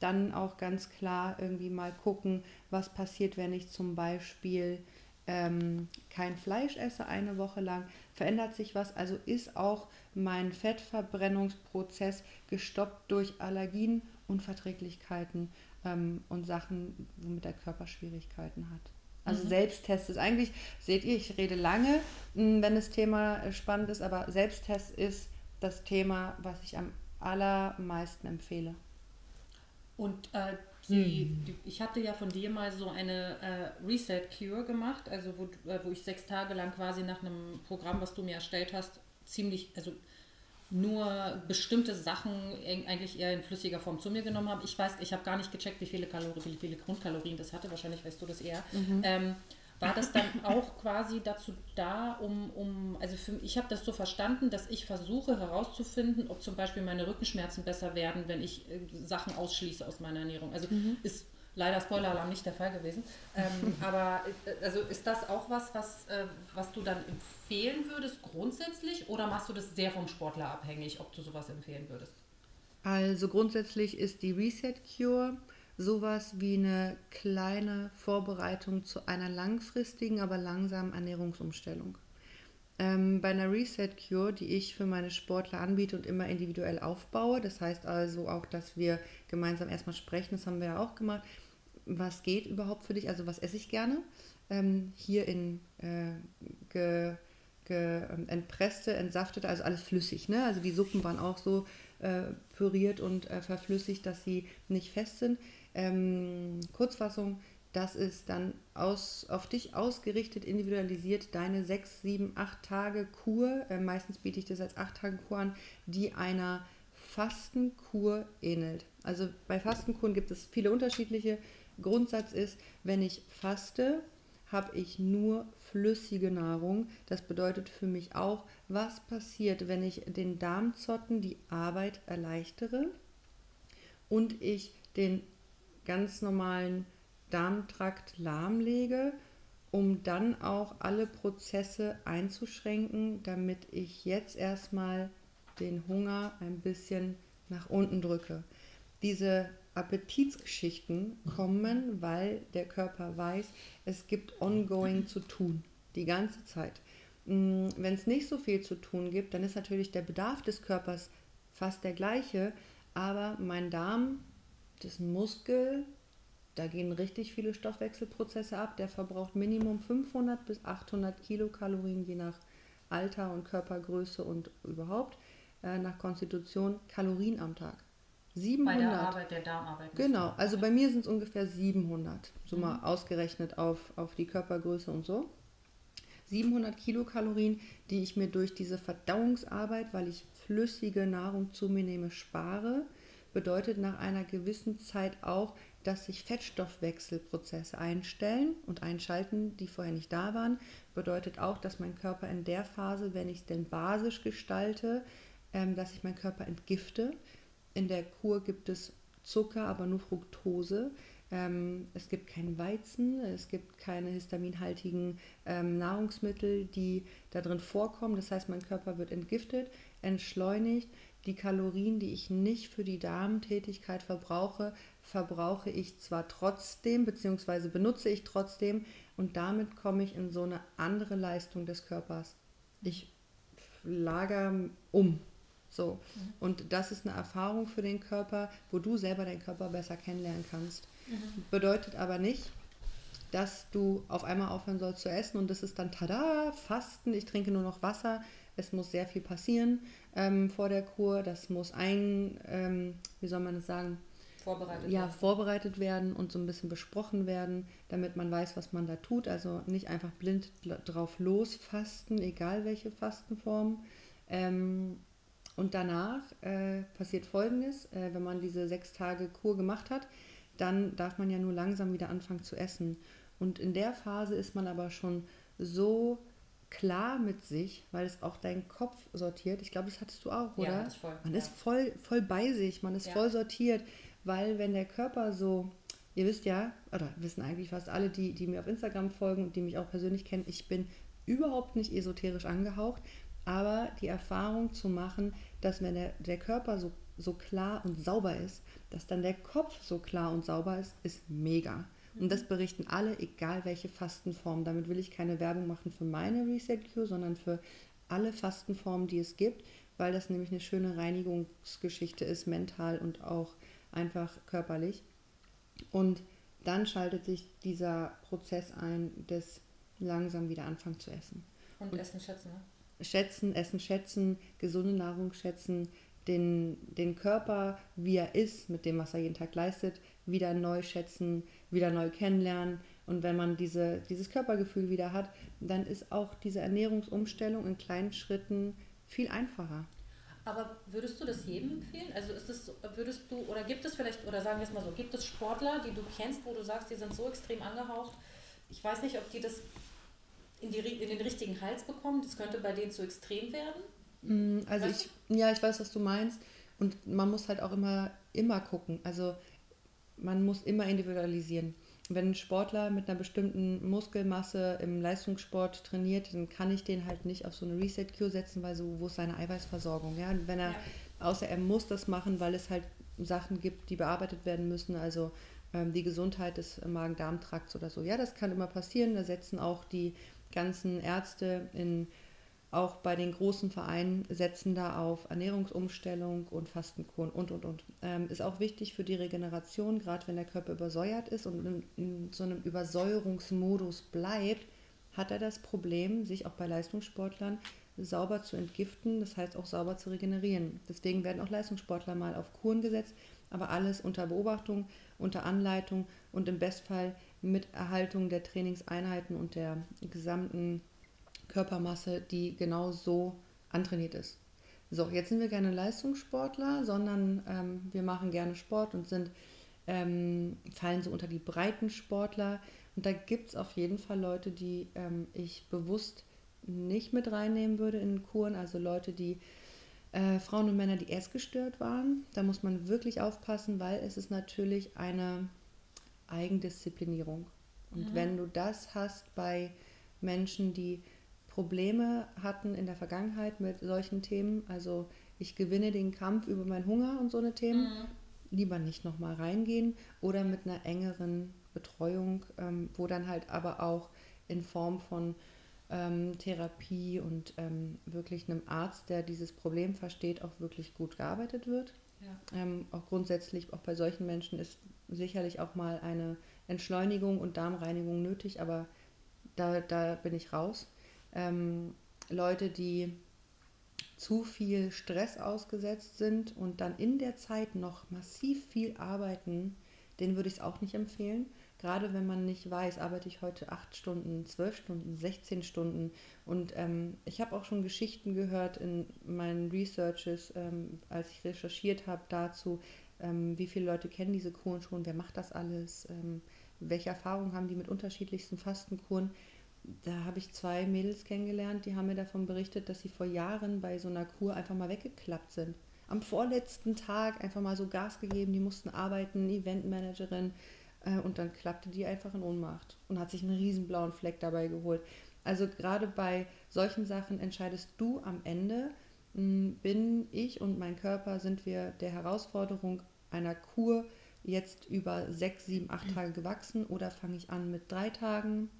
Dann auch ganz klar irgendwie mal gucken, was passiert, wenn ich zum Beispiel ähm, kein Fleisch esse eine Woche lang, verändert sich was. Also ist auch mein Fettverbrennungsprozess gestoppt durch Allergien, Unverträglichkeiten ähm, und Sachen, womit der Körper Schwierigkeiten hat. Also mhm. Selbsttest ist eigentlich, seht ihr, ich rede lange, hm, wenn das Thema äh, spannend ist, aber Selbsttest ist das Thema, was ich am allermeisten empfehle. Und äh, die, mhm. die, ich hatte ja von dir mal so eine äh, Reset-Cure gemacht, also wo, äh, wo ich sechs Tage lang quasi nach einem Programm, was du mir erstellt hast, ziemlich, also nur bestimmte Sachen eigentlich eher in flüssiger Form zu mir genommen habe. Ich weiß, ich habe gar nicht gecheckt, wie viele Kalorien, wie viele Grundkalorien das hatte. Wahrscheinlich weißt du das eher. Mhm. Ähm, war das dann auch quasi dazu da, um, um also für, ich habe das so verstanden, dass ich versuche herauszufinden, ob zum Beispiel meine Rückenschmerzen besser werden, wenn ich äh, Sachen ausschließe aus meiner Ernährung. Also mhm. ist leider Spoiler-Alarm nicht der Fall gewesen. Ähm, aber äh, also ist das auch was, was, äh, was du dann empfehlen würdest grundsätzlich oder machst du das sehr vom Sportler abhängig, ob du sowas empfehlen würdest? Also grundsätzlich ist die Reset Cure sowas wie eine kleine Vorbereitung zu einer langfristigen, aber langsamen Ernährungsumstellung. Ähm, bei einer Reset Cure, die ich für meine Sportler anbiete und immer individuell aufbaue, das heißt also auch, dass wir gemeinsam erstmal sprechen, das haben wir ja auch gemacht, was geht überhaupt für dich, also was esse ich gerne, ähm, hier in äh, ge, ge, ähm, entpresste, entsaftete, also alles flüssig, ne? also die Suppen waren auch so äh, püriert und äh, verflüssigt, dass sie nicht fest sind. Ähm, Kurzfassung, das ist dann aus, auf dich ausgerichtet, individualisiert, deine sechs, sieben, acht Tage Kur, äh, meistens biete ich das als acht Tage Kur an, die einer Fastenkur ähnelt. Also bei Fastenkuren gibt es viele unterschiedliche. Grundsatz ist, wenn ich faste, habe ich nur flüssige Nahrung. Das bedeutet für mich auch, was passiert, wenn ich den Darmzotten die Arbeit erleichtere und ich den ganz normalen Darmtrakt lahmlege, um dann auch alle Prozesse einzuschränken, damit ich jetzt erstmal den Hunger ein bisschen nach unten drücke. Diese Appetitsgeschichten kommen, weil der Körper weiß, es gibt ongoing zu tun, die ganze Zeit. Mm, Wenn es nicht so viel zu tun gibt, dann ist natürlich der Bedarf des Körpers fast der gleiche, aber mein Darm das Muskel, da gehen richtig viele Stoffwechselprozesse ab. Der verbraucht Minimum 500 bis 800 Kilokalorien je nach Alter und Körpergröße und überhaupt äh, nach Konstitution Kalorien am Tag. 700. Bei der Arbeit der Darmarbeit. Genau, also bei mir sind es ungefähr 700, so mhm. mal ausgerechnet auf, auf die Körpergröße und so. 700 Kilokalorien, die ich mir durch diese Verdauungsarbeit, weil ich flüssige Nahrung zu mir nehme, spare bedeutet nach einer gewissen Zeit auch dass sich Fettstoffwechselprozesse einstellen und einschalten, die vorher nicht da waren. Bedeutet auch, dass mein Körper in der Phase, wenn ich es denn basisch gestalte, ähm, dass ich meinen Körper entgifte. In der Kur gibt es Zucker, aber nur Fructose. Ähm, es gibt keinen Weizen, es gibt keine histaminhaltigen ähm, Nahrungsmittel, die da drin vorkommen. Das heißt, mein Körper wird entgiftet, entschleunigt. Die Kalorien, die ich nicht für die Darmtätigkeit verbrauche, verbrauche ich zwar trotzdem, beziehungsweise benutze ich trotzdem und damit komme ich in so eine andere Leistung des Körpers. Ich lager um. So. Mhm. Und das ist eine Erfahrung für den Körper, wo du selber deinen Körper besser kennenlernen kannst. Mhm. Bedeutet aber nicht, dass du auf einmal aufhören sollst zu essen und das ist dann tada, Fasten, ich trinke nur noch Wasser. Es muss sehr viel passieren ähm, vor der Kur. Das muss ein, ähm, wie soll man es sagen? Vorbereitet ja, werden. vorbereitet werden und so ein bisschen besprochen werden, damit man weiß, was man da tut. Also nicht einfach blind drauf losfasten, egal welche Fastenform. Ähm, und danach äh, passiert Folgendes, äh, wenn man diese sechs Tage Kur gemacht hat, dann darf man ja nur langsam wieder anfangen zu essen. Und in der Phase ist man aber schon so klar mit sich, weil es auch deinen Kopf sortiert. Ich glaube, das hattest du auch, oder? Ja, voll. Man ja. ist voll, voll bei sich, man ist ja. voll sortiert, weil wenn der Körper so, ihr wisst ja, oder wissen eigentlich fast alle, die, die mir auf Instagram folgen und die mich auch persönlich kennen, ich bin überhaupt nicht esoterisch angehaucht, aber die Erfahrung zu machen, dass wenn der, der Körper so, so klar und sauber ist, dass dann der Kopf so klar und sauber ist, ist mega. Und das berichten alle, egal welche Fastenform. Damit will ich keine Werbung machen für meine Reset Cure, sondern für alle Fastenformen, die es gibt, weil das nämlich eine schöne Reinigungsgeschichte ist, mental und auch einfach körperlich. Und dann schaltet sich dieser Prozess ein, des langsam wieder anfangen zu essen. Und, und Essen schätzen, ne? schätzen, Essen schätzen, gesunde Nahrung schätzen, den, den Körper, wie er ist, mit dem, was er jeden Tag leistet, wieder neu schätzen, wieder neu kennenlernen. Und wenn man diese, dieses Körpergefühl wieder hat, dann ist auch diese Ernährungsumstellung in kleinen Schritten viel einfacher. Aber würdest du das jedem empfehlen? Also ist es, würdest du, oder gibt es vielleicht, oder sagen wir es mal so, gibt es Sportler, die du kennst, wo du sagst, die sind so extrem angehaucht, ich weiß nicht, ob die das in, die, in den richtigen Hals bekommen. Das könnte bei denen zu extrem werden. Mm, also weißt ich, ja, ich weiß, was du meinst. Und man muss halt auch immer, immer gucken. Also man muss immer individualisieren. Wenn ein Sportler mit einer bestimmten Muskelmasse im Leistungssport trainiert, dann kann ich den halt nicht auf so eine Reset-Cure setzen, weil so, wo ist seine Eiweißversorgung? Ja? wenn er, ja. außer er muss das machen, weil es halt Sachen gibt, die bearbeitet werden müssen, also ähm, die Gesundheit des Magen-Darm-Trakts oder so. Ja, das kann immer passieren. Da setzen auch die ganzen Ärzte in auch bei den großen Vereinen setzen da auf Ernährungsumstellung und Fastenkuren und, und, und. Ähm, ist auch wichtig für die Regeneration, gerade wenn der Körper übersäuert ist und in, in, so einem Übersäuerungsmodus bleibt, hat er das Problem, sich auch bei Leistungssportlern sauber zu entgiften, das heißt auch sauber zu regenerieren. Deswegen werden auch Leistungssportler mal auf Kuren gesetzt, aber alles unter Beobachtung, unter Anleitung und im Bestfall mit Erhaltung der Trainingseinheiten und der gesamten Körpermasse, die genau so antrainiert ist. So, jetzt sind wir keine Leistungssportler, sondern ähm, wir machen gerne Sport und sind, ähm, fallen so unter die breiten Sportler. Und da gibt es auf jeden Fall Leute, die ähm, ich bewusst nicht mit reinnehmen würde in Kuren, also Leute, die äh, Frauen und Männer, die essgestört waren. Da muss man wirklich aufpassen, weil es ist natürlich eine Eigendisziplinierung. Und mhm. wenn du das hast bei Menschen, die Probleme hatten in der Vergangenheit mit solchen Themen, also ich gewinne den Kampf über meinen Hunger und so eine Themen, mhm. lieber nicht nochmal reingehen oder mit einer engeren Betreuung, ähm, wo dann halt aber auch in Form von ähm, Therapie und ähm, wirklich einem Arzt, der dieses Problem versteht, auch wirklich gut gearbeitet wird. Ja. Ähm, auch grundsätzlich, auch bei solchen Menschen ist sicherlich auch mal eine Entschleunigung und Darmreinigung nötig, aber da, da bin ich raus. Ähm, Leute, die zu viel Stress ausgesetzt sind und dann in der Zeit noch massiv viel arbeiten, denen würde ich es auch nicht empfehlen. Gerade wenn man nicht weiß, arbeite ich heute acht Stunden, zwölf Stunden, 16 Stunden. Und ähm, ich habe auch schon Geschichten gehört in meinen Researches, ähm, als ich recherchiert habe dazu, ähm, wie viele Leute kennen diese Kuren schon, wer macht das alles, ähm, welche Erfahrungen haben die mit unterschiedlichsten Fastenkuren. Da habe ich zwei Mädels kennengelernt, die haben mir davon berichtet, dass sie vor Jahren bei so einer Kur einfach mal weggeklappt sind. Am vorletzten Tag einfach mal so Gas gegeben, die mussten arbeiten, Eventmanagerin, äh, und dann klappte die einfach in Ohnmacht und hat sich einen riesen blauen Fleck dabei geholt. Also gerade bei solchen Sachen entscheidest du am Ende, hm, bin ich und mein Körper, sind wir der Herausforderung einer Kur jetzt über sechs, sieben, acht Tage gewachsen oder fange ich an mit drei Tagen?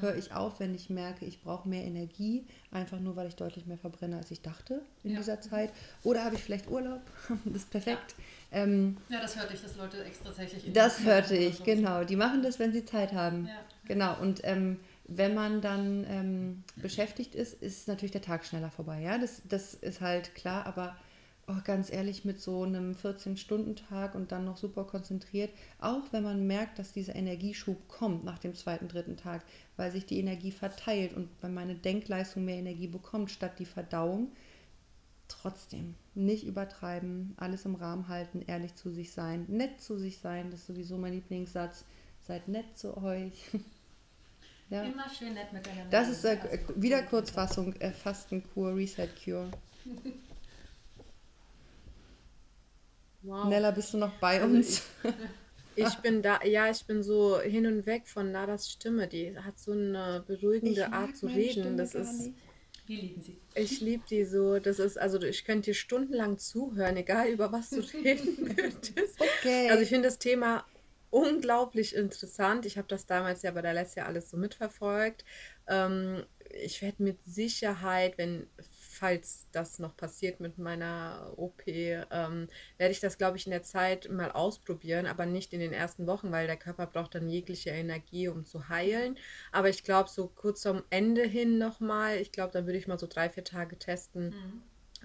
Höre ich auf, wenn ich merke, ich brauche mehr Energie, einfach nur, weil ich deutlich mehr verbrenne, als ich dachte in Ja. dieser Zeit? Oder habe ich vielleicht Urlaub? das ist perfekt. Ja, ähm, Ja, das hörte ich, dass Leute extra tatsächlich. in das hörte ich, genau. Die machen das, wenn sie Zeit haben. Ja. Genau. Und ähm, wenn man dann ähm, beschäftigt ist, ist natürlich der Tag schneller vorbei. Ja, das, das ist halt klar. Aber oh, ganz ehrlich, mit so einem 14-Stunden-Tag und dann noch super konzentriert, auch wenn man merkt, dass dieser Energieschub kommt nach dem zweiten, dritten Tag, weil sich die Energie verteilt und weil meine Denkleistung mehr Energie bekommt statt die Verdauung, trotzdem nicht übertreiben, alles im Rahmen halten, ehrlich zu sich sein, nett zu sich sein, das ist sowieso mein Lieblingssatz. Seid nett zu euch. ja. Immer schön nett miteinander. Das ist äh, wieder Kurzfassung, äh, Fastenkur, Reset Cure. Wow. Nella, bist du noch bei Also uns? Ich bin da, ja, ich bin so hin und weg von Nadas Stimme. Die hat so eine beruhigende Art zu reden. Stimme Das gar ist, nicht. Wir lieben sie. ich liebe die so. Das ist, also ich könnte dir stundenlang zuhören, egal über was du reden könntest. Okay. Also ich finde das Thema unglaublich interessant. Ich habe das damals ja bei der Lesja alles so mitverfolgt. Ähm, ich werde mit Sicherheit, wenn, falls das noch passiert mit meiner OP, ähm, werde ich das, glaube ich, in der Zeit mal ausprobieren, aber nicht in den ersten Wochen, weil der Körper braucht dann jegliche Energie, um zu heilen. Aber ich glaube, so kurz zum Ende hin nochmal, ich glaube, dann würde ich mal so drei, vier Tage testen.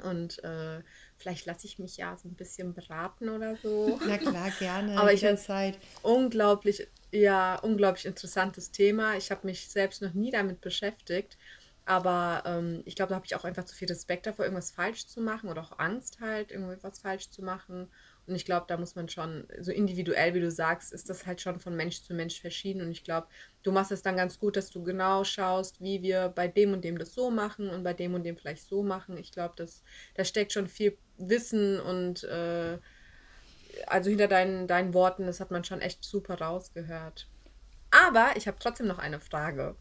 Und äh, vielleicht lasse ich mich ja so ein bisschen beraten oder so. Na klar, gerne. Aber ich jederzeit. unglaublich, ja, unglaublich interessantes Thema. Ich habe mich selbst noch nie damit beschäftigt. Aber ähm, ich glaube, da habe ich auch einfach zu viel Respekt davor, irgendwas falsch zu machen oder auch Angst halt, irgendwas falsch zu machen. Und ich glaube, da muss man schon, so individuell, wie du sagst, ist das halt schon von Mensch zu Mensch verschieden. Und ich glaube, du machst es dann ganz gut, dass du genau schaust, wie wir bei dem und dem das so machen und bei dem und dem vielleicht so machen. Ich glaube, da steckt schon viel Wissen und äh, also hinter deinen, deinen Worten, das hat man schon echt super rausgehört. Aber ich habe trotzdem noch eine Frage.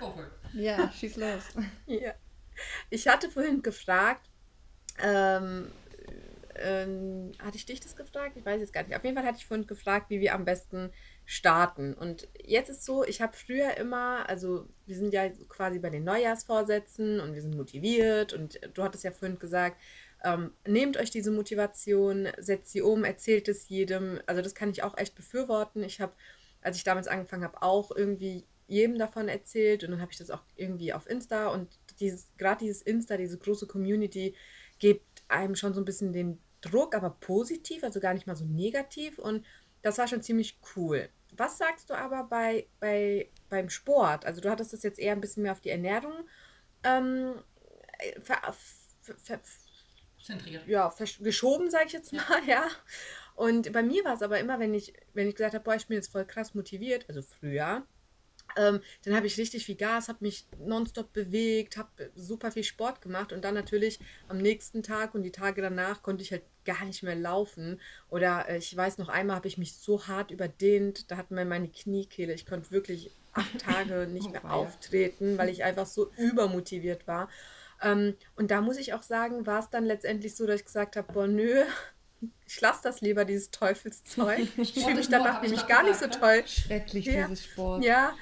Go for it. Ja, schieß los. Ja. Ich hatte vorhin gefragt, ähm, ähm, hatte ich dich das gefragt? Ich weiß jetzt gar nicht. Auf jeden Fall hatte ich vorhin gefragt, wie wir am besten starten. Und jetzt ist so, ich habe früher immer, also wir sind ja quasi bei den Neujahrsvorsätzen und wir sind motiviert und du hattest ja vorhin gesagt, ähm, nehmt euch diese Motivation, setzt sie um, erzählt es jedem. Also das kann ich auch echt befürworten. Ich habe, als ich damals angefangen habe, auch irgendwie jedem davon erzählt und dann habe ich das auch irgendwie auf Insta und dieses, gerade dieses Insta, diese große Community gibt einem schon so ein bisschen den Druck, aber positiv, also gar nicht mal so negativ und das war schon ziemlich cool. Was sagst du aber bei, bei, beim Sport? Also du hattest das jetzt eher ein bisschen mehr auf die Ernährung ähm, ver, ver, ver, Zentriert. ja, geschoben, sage ich jetzt mal, ja. Und bei mir war es aber immer, wenn ich, wenn ich gesagt habe, boah, ich bin jetzt voll krass motiviert, also früher, ähm, dann habe ich richtig viel Gas, habe mich nonstop bewegt, habe super viel Sport gemacht und dann natürlich am nächsten Tag und die Tage danach konnte ich halt gar nicht mehr laufen. Oder äh, ich weiß noch einmal habe ich mich so hart überdehnt, da hatten wir meine Kniekehle, ich konnte wirklich acht Tage nicht Oh, mehr weia. auftreten, weil ich einfach so übermotiviert war. Ähm, und da muss ich auch sagen, war es dann letztendlich so, dass ich gesagt habe, boah, nö, ich lasse das lieber, dieses Teufelszeug. Ich fühle mich danach nämlich gar nicht so gesagt, toll. Schrecklich, Ja. dieses Sport. Ja,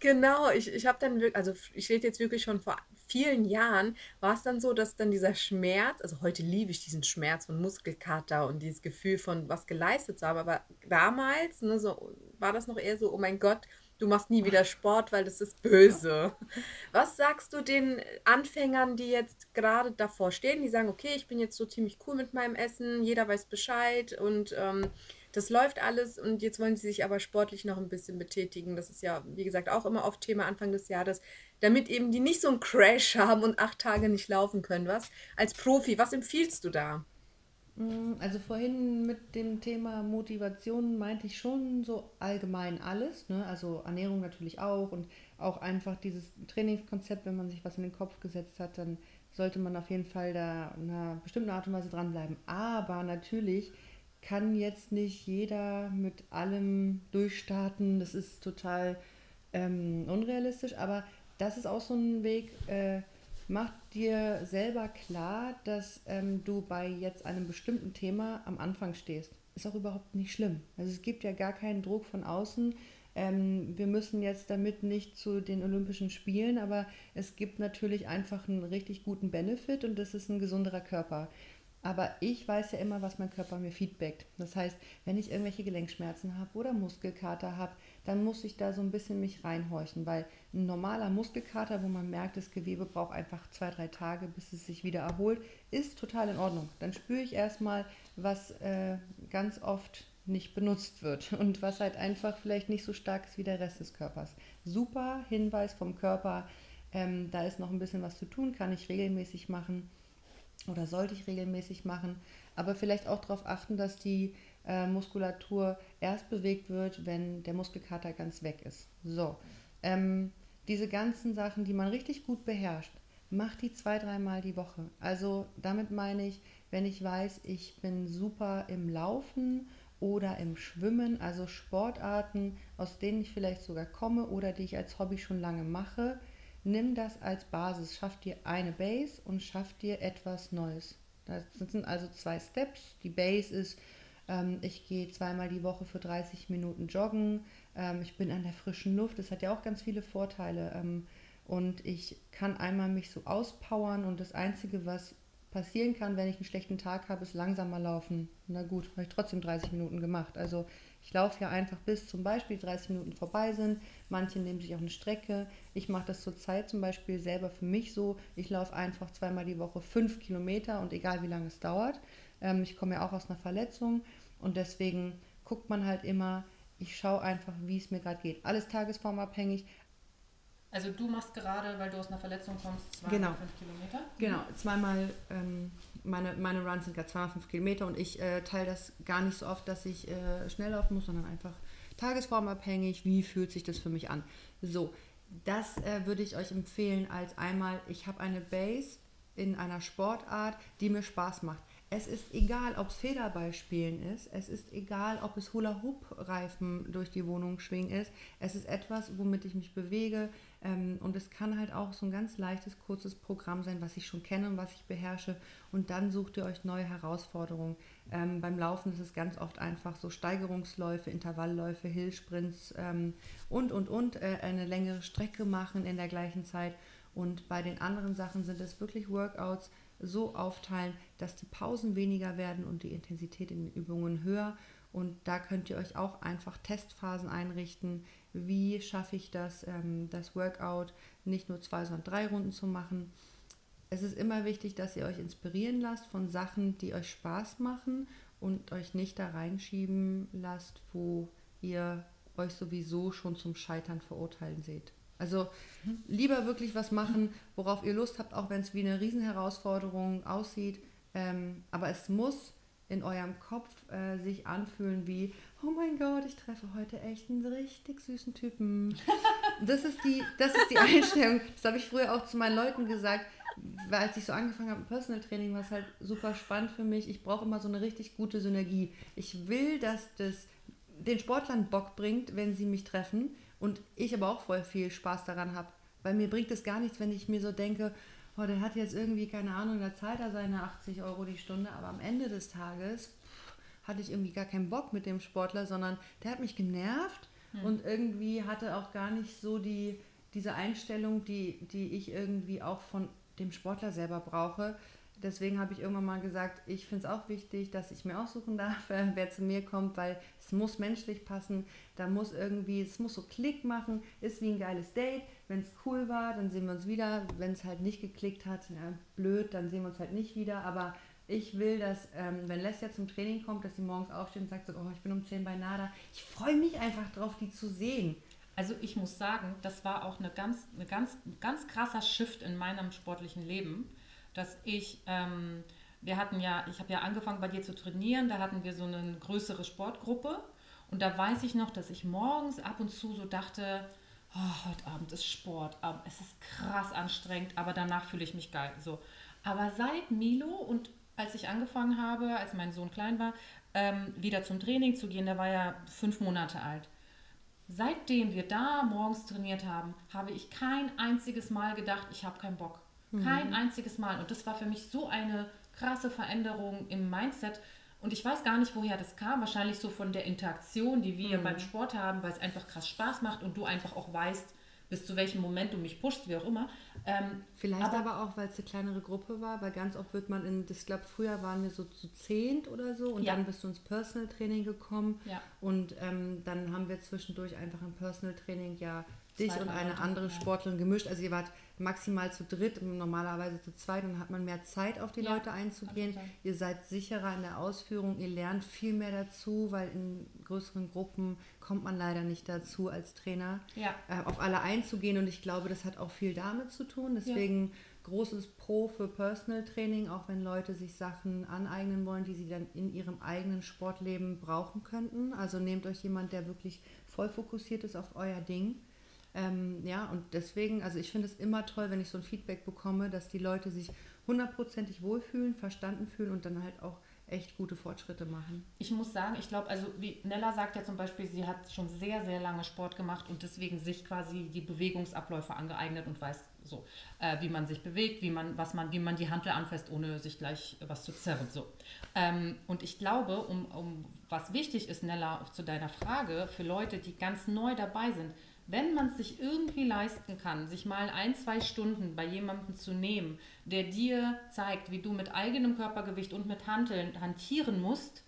genau. Ich, ich habe dann wirklich, also ich rede jetzt wirklich schon vor vielen Jahren, war es dann so, dass dann dieser Schmerz, also heute liebe ich diesen Schmerz von Muskelkater und dieses Gefühl von was geleistet zu haben, aber damals ne, so, war das noch eher so, oh mein Gott, du machst nie wieder Sport, weil das ist böse. Was sagst du den Anfängern, die jetzt gerade davor stehen, die sagen, okay, ich bin jetzt so ziemlich cool mit meinem Essen, jeder weiß Bescheid und ähm, das läuft alles und jetzt wollen sie sich aber sportlich noch ein bisschen betätigen. Das ist ja, wie gesagt, auch immer oft Thema Anfang des Jahres, damit eben die nicht so einen Crash haben und acht Tage nicht laufen können. Was als Profi, was empfiehlst du da? Mm, also vorhin mit dem Thema Motivation meinte ich schon so allgemein alles. Ne? Also Ernährung natürlich auch und auch einfach dieses Trainingskonzept, wenn man sich was in den Kopf gesetzt hat, dann sollte man auf jeden Fall da in einer bestimmten Art und Weise dranbleiben. Aber natürlich kann jetzt nicht jeder mit allem durchstarten. Das ist total ähm, unrealistisch, aber das ist auch so ein Weg. Äh, mach dir selber klar, dass ähm, du bei jetzt einem bestimmten Thema am Anfang stehst. Ist auch überhaupt nicht schlimm. Also es gibt ja gar keinen Druck von außen. Ähm, wir müssen jetzt damit nicht zu den Olympischen Spielen, aber es gibt natürlich einfach einen richtig guten Benefit und das ist ein gesunderer Körper. Aber ich weiß ja immer, was mein Körper mir feedbackt. Das heißt, wenn ich irgendwelche Gelenkschmerzen habe oder Muskelkater habe, dann muss ich da so ein bisschen mich reinhorchen, weil ein normaler Muskelkater, wo man merkt, das Gewebe braucht einfach zwei, drei Tage, bis es sich wieder erholt, ist total in Ordnung. Dann spüre ich erstmal, was äh, ganz oft nicht benutzt wird und was halt einfach vielleicht nicht so stark ist wie der Rest des Körpers. Super Hinweis vom Körper, ähm, da ist noch ein bisschen was zu tun, kann ich regelmäßig machen oder sollte ich regelmäßig machen, aber vielleicht auch darauf achten, dass die äh, Muskulatur erst bewegt wird, wenn der Muskelkater ganz weg ist. So, ähm, diese ganzen Sachen, die man richtig gut beherrscht, mach die zwei, dreimal die Woche. Also damit meine ich, wenn ich weiß, ich bin super im Laufen oder im Schwimmen, also Sportarten, aus denen ich vielleicht sogar komme oder die ich als Hobby schon lange mache, Nimm das als Basis, schaff dir eine Base und schaff dir etwas Neues. Das sind also zwei Steps. Die Base ist, ähm, ich gehe zweimal die Woche für 30 Minuten joggen, ähm, ich bin an der frischen Luft, das hat ja auch ganz viele Vorteile. Ähm, und ich kann einmal mich so auspowern und das Einzige, was passieren kann, wenn ich einen schlechten Tag habe, ist langsamer laufen. Na gut, habe ich trotzdem 30 Minuten gemacht. Also ich laufe ja einfach bis zum Beispiel 30 Minuten vorbei sind. Manche nehmen sich auch eine Strecke. Ich mache das zurzeit zum Beispiel selber für mich so. Ich laufe einfach zweimal die Woche fünf Kilometer und egal wie lange es dauert. Ähm, ich komme ja auch aus einer Verletzung und deswegen guckt man halt immer, ich schaue einfach, wie es mir gerade geht. Alles tagesformabhängig, also du machst gerade, weil du aus einer Verletzung kommst, zwei genau. fünf Kilometer? Genau, zweimal, ähm, meine, meine Runs sind gerade zweimal fünf Kilometer und ich äh, teile das gar nicht so oft, dass ich äh, schnell laufen muss, sondern einfach tagesformabhängig, wie fühlt sich das für mich an. So, das äh, würde ich euch empfehlen als einmal, ich habe eine Base in einer Sportart, die mir Spaß macht. Es ist egal, ob es Federballspielen ist, es ist egal, ob es Hula-Hoop-Reifen durch die Wohnung schwingen ist. Es ist etwas, womit ich mich bewege und es kann halt auch so ein ganz leichtes, kurzes Programm sein, was ich schon kenne und was ich beherrsche. Und dann sucht ihr euch neue Herausforderungen. Ähm, beim Laufen ist es ganz oft einfach so Steigerungsläufe, Intervallläufe, Hillsprints ähm, und, und, und, äh, eine längere Strecke machen in der gleichen Zeit. Und bei den anderen Sachen sind es wirklich Workouts, so aufteilen, dass die Pausen weniger werden und die Intensität in den Übungen höher. Und da könnt ihr euch auch einfach Testphasen einrichten. Wie schaffe ich das, ähm, das Workout nicht nur zwei, sondern drei Runden zu machen? Es ist immer wichtig, dass ihr euch inspirieren lasst von Sachen, die euch Spaß machen und euch nicht da reinschieben lasst, wo ihr euch sowieso schon zum Scheitern verurteilen seht. Also lieber wirklich was machen, worauf ihr Lust habt, auch wenn es wie eine Riesenherausforderung aussieht. Ähm, aber es muss in eurem Kopf äh, sich anfühlen wie, oh mein Gott, ich treffe heute echt einen richtig süßen Typen. Das ist die, das ist die Einstellung. Das habe ich früher auch zu meinen Leuten gesagt, weil als ich so angefangen habe mit Personal Training, war es halt super spannend für mich. Ich brauche immer so eine richtig gute Synergie. Ich will, dass das den Sportlern Bock bringt, wenn sie mich treffen und ich aber auch voll viel Spaß daran habe. Weil mir bringt es gar nichts, wenn ich mir so denke, oh, der hat jetzt irgendwie, keine Ahnung, da zahlt er seine 80 Euro die Stunde, aber am Ende des Tages pff, hatte ich irgendwie gar keinen Bock mit dem Sportler, sondern der hat mich genervt hm. und irgendwie hatte auch gar nicht so die, diese Einstellung, die, die ich irgendwie auch von dem Sportler selber brauche. Deswegen habe ich irgendwann mal gesagt, ich finde es auch wichtig, dass ich mir aussuchen darf, äh, wer zu mir kommt, weil es muss menschlich passen. Da muss irgendwie, es muss so Klick machen, ist wie ein geiles Date. Wenn es cool war, dann sehen wir uns wieder. Wenn es halt nicht geklickt hat, ja, blöd, dann sehen wir uns halt nicht wieder. Aber ich will, dass, ähm, wenn Lesja zum Training kommt, dass sie morgens aufsteht und sagt so, oh, ich bin um 10 bei Nada. Ich freue mich einfach drauf, die zu sehen. Also ich muss sagen, das war auch eine ganz, eine ganz, ganz krasser Shift in meinem sportlichen Leben dass ich ähm, wir hatten ja, ich habe ja angefangen bei dir zu trainieren, da hatten wir so eine größere Sportgruppe und da weiß ich noch, dass ich morgens ab und zu so dachte, oh, heute Abend ist Sport, es ist krass anstrengend, aber danach fühle ich mich geil. So. Aber seit Milo und als ich angefangen habe, als mein Sohn klein war, ähm, wieder zum Training zu gehen, der war ja fünf Monate alt. Seitdem wir da morgens trainiert haben, habe ich kein einziges Mal gedacht, ich habe keinen Bock. Kein mhm. einziges Mal. Und das war für mich so eine krasse Veränderung im Mindset. Und ich weiß gar nicht, woher das kam. Wahrscheinlich so von der Interaktion, die wir mhm. beim Sport haben, weil es einfach krass Spaß macht und du einfach auch weißt, bis zu welchem Moment du mich pushst, wie auch immer. Ähm, Vielleicht aber, aber auch, weil es eine kleinere Gruppe war, weil ganz oft wird man in, das glaube früher waren wir so zu zehnt oder so und ja. dann bist du ins Personal Training gekommen ja. und ähm, dann haben wir zwischendurch einfach im Personal Training ja dich und eine andere Sportlerin gemischt. Also ihr wart maximal zu dritt, normalerweise zu zweit, dann hat man mehr Zeit auf die ja, Leute einzugehen. Ihr seid sicherer in der Ausführung, ihr lernt viel mehr dazu, weil in größeren Gruppen kommt man leider nicht dazu als Trainer, ja. äh, auf alle einzugehen und ich glaube, das hat auch viel damit zu tun. Deswegen ja. großes Pro für Personal Training, auch wenn Leute sich Sachen aneignen wollen, die sie dann in ihrem eigenen Sportleben brauchen könnten. Also nehmt euch jemand, der wirklich voll fokussiert ist auf euer Ding ähm, ja, und deswegen, also ich finde es immer toll, wenn ich so ein Feedback bekomme, dass die Leute sich hundertprozentig wohlfühlen, verstanden fühlen und dann halt auch echt gute Fortschritte machen. Ich muss sagen, ich glaube, also wie Nella sagt ja zum Beispiel, sie hat schon sehr, sehr lange Sport gemacht und deswegen sich quasi die Bewegungsabläufe angeeignet und weiß so, äh, wie man sich bewegt, wie man, was man, wie man die Handel anfasst, ohne sich gleich was zu zerren. So. Ähm, und ich glaube, um, um was wichtig ist, Nella, zu deiner Frage, für Leute, die ganz neu dabei sind, wenn man es sich irgendwie leisten kann, sich mal ein, zwei Stunden bei jemandem zu nehmen, der dir zeigt, wie du mit eigenem Körpergewicht und mit Handeln hantieren musst,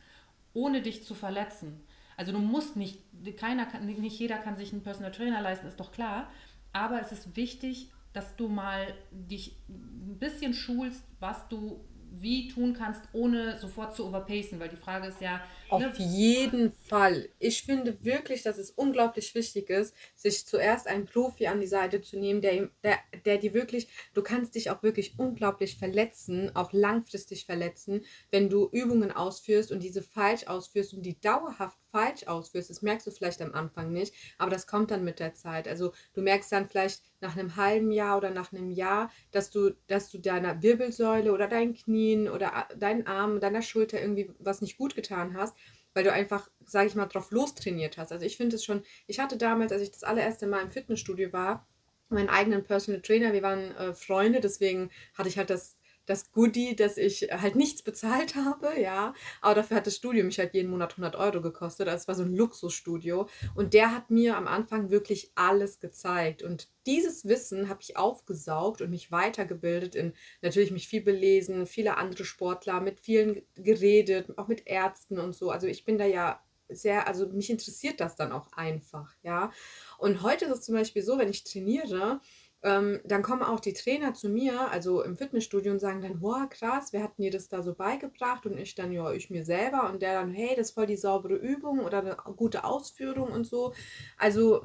ohne dich zu verletzen. Also du musst nicht, keiner kann, nicht jeder kann sich einen Personal Trainer leisten, ist doch klar. Aber es ist wichtig, dass du mal dich ein bisschen schulst, was du wie tun kannst, ohne sofort zu overpacen, weil die Frage ist ja. Auf ne? jeden Fall. Ich finde wirklich, dass es unglaublich wichtig ist, sich zuerst einen Profi an die Seite zu nehmen, der, der, der die wirklich, du kannst dich auch wirklich unglaublich verletzen, auch langfristig verletzen, wenn du Übungen ausführst und diese falsch ausführst und die dauerhaft falsch ausführst. Das merkst du vielleicht am Anfang nicht, aber das kommt dann mit der Zeit. Also du merkst dann vielleicht nach einem halben Jahr oder nach einem Jahr, dass du, dass du deiner Wirbelsäule oder deinen Knien oder deinen Armen, deiner Schulter irgendwie was nicht gut getan hast, weil du einfach, sage ich mal, drauf lostrainiert hast. Also ich finde es schon, ich hatte damals, als ich das allererste Mal im Fitnessstudio war, meinen eigenen Personal Trainer, wir waren äh, Freunde, deswegen hatte ich halt das das Goodie, dass ich halt nichts bezahlt habe, ja. Aber dafür hat das Studio mich halt jeden Monat 100 Euro gekostet. Also war so ein Luxusstudio. Und der hat mir am Anfang wirklich alles gezeigt. Und dieses Wissen habe ich aufgesaugt und mich weitergebildet in natürlich mich viel belesen, viele andere Sportler, mit vielen geredet, auch mit Ärzten und so. Also ich bin da ja sehr, also mich interessiert das dann auch einfach, ja. Und heute ist es zum Beispiel so, wenn ich trainiere, ähm, dann kommen auch die Trainer zu mir, also im Fitnessstudio, und sagen dann, boah, krass, wer hat mir das da so beigebracht? Und ich dann, ja, ich mir selber. Und der dann, hey, das ist voll die saubere Übung oder eine gute Ausführung und so. Also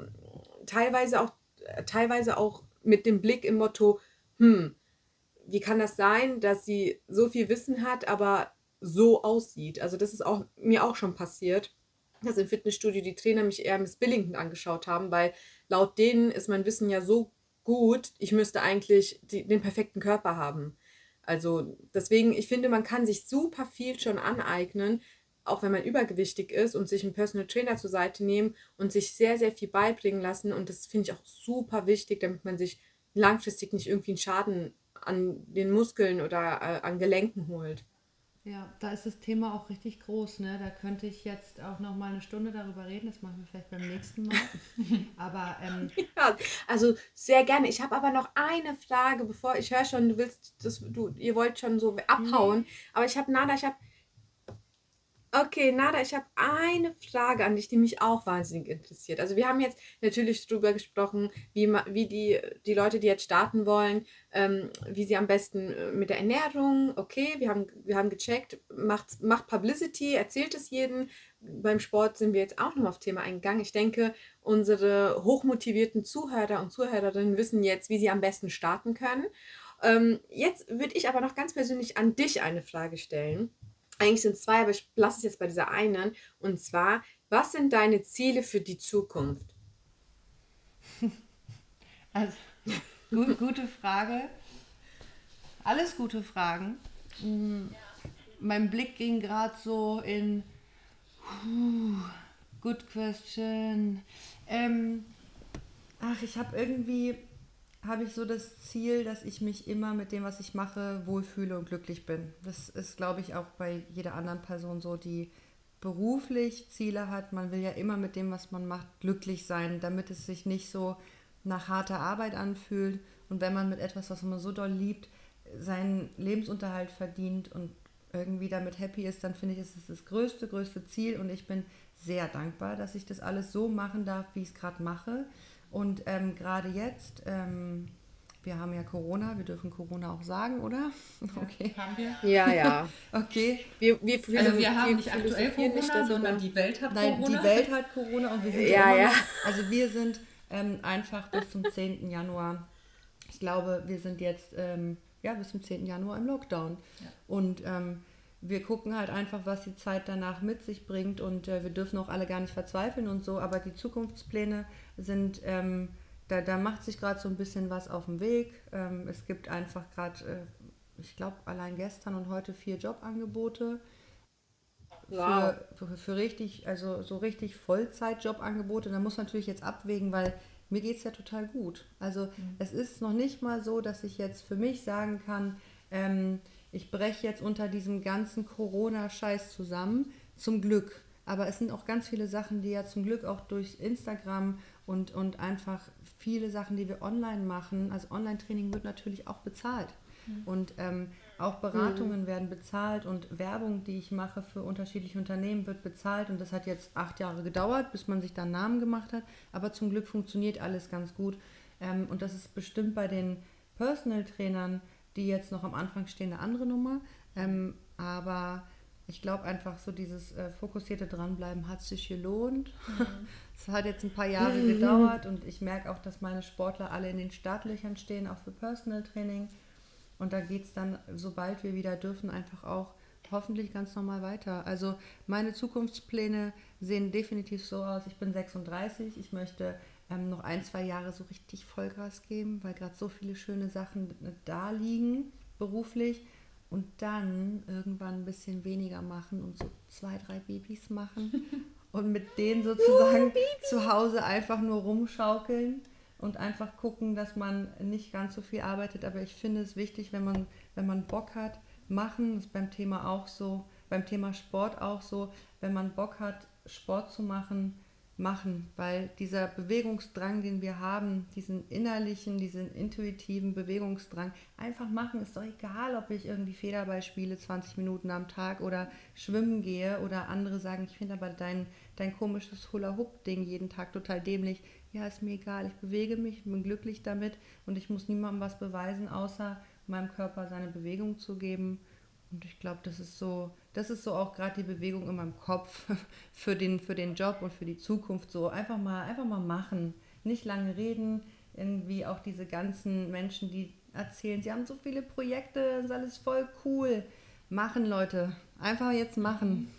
teilweise auch, teilweise auch mit dem Blick im Motto, hm, wie kann das sein, dass sie so viel Wissen hat, aber so aussieht? Also das ist auch mir auch schon passiert, dass im Fitnessstudio die Trainer mich eher missbilligend angeschaut haben, weil laut denen ist mein Wissen ja so gut, ich müsste eigentlich die, den perfekten Körper haben. Also deswegen, ich finde, man kann sich super viel schon aneignen, auch wenn man übergewichtig ist und sich einen Personal Trainer zur Seite nehmen und sich sehr, sehr viel beibringen lassen. Und das finde ich auch super wichtig, damit man sich langfristig nicht irgendwie einen Schaden an den Muskeln oder äh, an Gelenken holt. Ja, da ist das Thema auch richtig groß. Ne? Da könnte ich jetzt auch noch mal eine Stunde darüber reden. Das machen wir vielleicht beim nächsten Mal. aber ähm, ja, also sehr gerne. Ich habe aber noch eine Frage, bevor ich höre schon, du willst, das, du, ihr wollt schon so abhauen. Nee. Aber ich habe Nada, ich habe Okay, Nada, ich habe eine Frage an dich, die mich auch wahnsinnig interessiert. Also wir haben jetzt natürlich darüber gesprochen, wie, wie die, die Leute, die jetzt starten wollen, ähm, wie sie am besten äh, mit der Ernährung, okay, wir haben, wir haben gecheckt, macht, macht Publicity, erzählt es jedem. Beim Sport sind wir jetzt auch noch auf Thema eingegangen. Ich denke, unsere hochmotivierten Zuhörer und Zuhörerinnen wissen jetzt, wie sie am besten starten können. Ähm, jetzt würde ich aber noch ganz persönlich an dich eine Frage stellen. Eigentlich sind es zwei, aber ich lasse es jetzt bei dieser einen. Und zwar, was sind deine Ziele für die Zukunft? Also, gut, gute Frage. Alles gute Fragen. Mm, Mein Blick ging gerade so in Puh, good question. Ähm, ach, ich habe irgendwie habe ich so das Ziel, dass ich mich immer mit dem, was ich mache, wohlfühle und glücklich bin. Das ist, glaube ich, auch bei jeder anderen Person so, die beruflich Ziele hat. Man will ja immer mit dem, was man macht, glücklich sein, damit es sich nicht so nach harter Arbeit anfühlt. Und wenn man mit etwas, was man so doll liebt, seinen Lebensunterhalt verdient und irgendwie damit happy ist, dann finde ich, ist es das größte, größte Ziel. Und ich bin sehr dankbar, dass ich das alles so machen darf, wie ich es gerade mache. Und ähm, gerade jetzt, ähm, wir haben ja Corona, wir dürfen Corona auch sagen, oder? Okay. Haben wir? Ja, ja. Okay. Wir, wir, Also wir haben nicht aktuell Corona, nicht sondern die Welt hat Nein, Corona. die Welt hat Corona und wir sind Ja, immer ja. Also wir sind ähm, einfach bis zum 10. Januar. Ich glaube, wir sind jetzt ähm, ja bis zum 10. Januar im Lockdown. Und ähm, wir gucken halt einfach, was die Zeit danach mit sich bringt und äh, wir dürfen auch alle gar nicht verzweifeln und so, aber die Zukunftspläne sind, ähm, da, da macht sich gerade so ein bisschen was auf dem Weg. Ähm, es gibt einfach gerade, äh, ich glaube, allein gestern und heute vier Jobangebote Wow. für, für, für richtig, also so richtig Vollzeit-Jobangebote. Da muss man natürlich jetzt abwägen, weil mir geht es ja total gut. Also es ist noch nicht mal so, dass ich jetzt für mich sagen kann, ähm, ich breche jetzt unter diesem ganzen Corona-Scheiß zusammen. Zum Glück. Aber es sind auch ganz viele Sachen, die ja zum Glück auch durch Instagram und, und einfach viele Sachen, die wir online machen. Also Online-Training wird natürlich auch bezahlt. Und ähm, auch Beratungen werden bezahlt und Werbung, die ich mache für unterschiedliche Unternehmen, wird bezahlt. Und das hat jetzt acht Jahre gedauert, bis man sich da einen Namen gemacht hat. Aber zum Glück funktioniert alles ganz gut. Ähm, und das ist bestimmt bei den Personal Trainern, die jetzt noch am Anfang stehen, eine andere Nummer. Ähm, aber ich glaube einfach so dieses äh, fokussierte Dranbleiben hat sich gelohnt. Es hat jetzt ein paar Jahre gedauert und ich merke auch, dass meine Sportler alle in den Startlöchern stehen, auch für Personal Training. Und da geht es dann, sobald wir wieder dürfen, einfach auch hoffentlich ganz normal weiter. Also meine Zukunftspläne sehen definitiv so aus. Ich bin 36, ich möchte ähm, noch ein, zwei Jahre so richtig Vollgas geben, weil gerade so viele schöne Sachen da liegen, beruflich. Und dann irgendwann ein bisschen weniger machen und so zwei, drei Babys machen. und mit denen sozusagen zu Hause einfach nur rumschaukeln und einfach gucken, dass man nicht ganz so viel arbeitet. Aber ich finde es wichtig, wenn man, wenn man Bock hat, machen, das ist beim Thema auch so, beim Thema Sport auch so, wenn man Bock hat, Sport zu machen, machen, weil dieser Bewegungsdrang, den wir haben, diesen innerlichen, diesen intuitiven Bewegungsdrang, einfach machen, ist doch egal, ob ich irgendwie Federball spiele 20 Minuten am Tag oder schwimmen gehe oder andere sagen, ich finde aber dein, dein komisches Hula-Hoop-Ding jeden Tag total dämlich. Ja, ist mir egal, ich bewege mich, bin glücklich damit und ich muss niemandem was beweisen, außer meinem Körper seine Bewegung zu geben. Und ich glaube, das ist so, das ist so auch gerade die Bewegung in meinem Kopf für den, für den Job und für die Zukunft. So einfach mal, einfach mal machen. Nicht lange reden. Irgendwie auch diese ganzen Menschen, die erzählen, sie haben so viele Projekte, das ist alles voll cool. Machen, Leute. Einfach jetzt machen.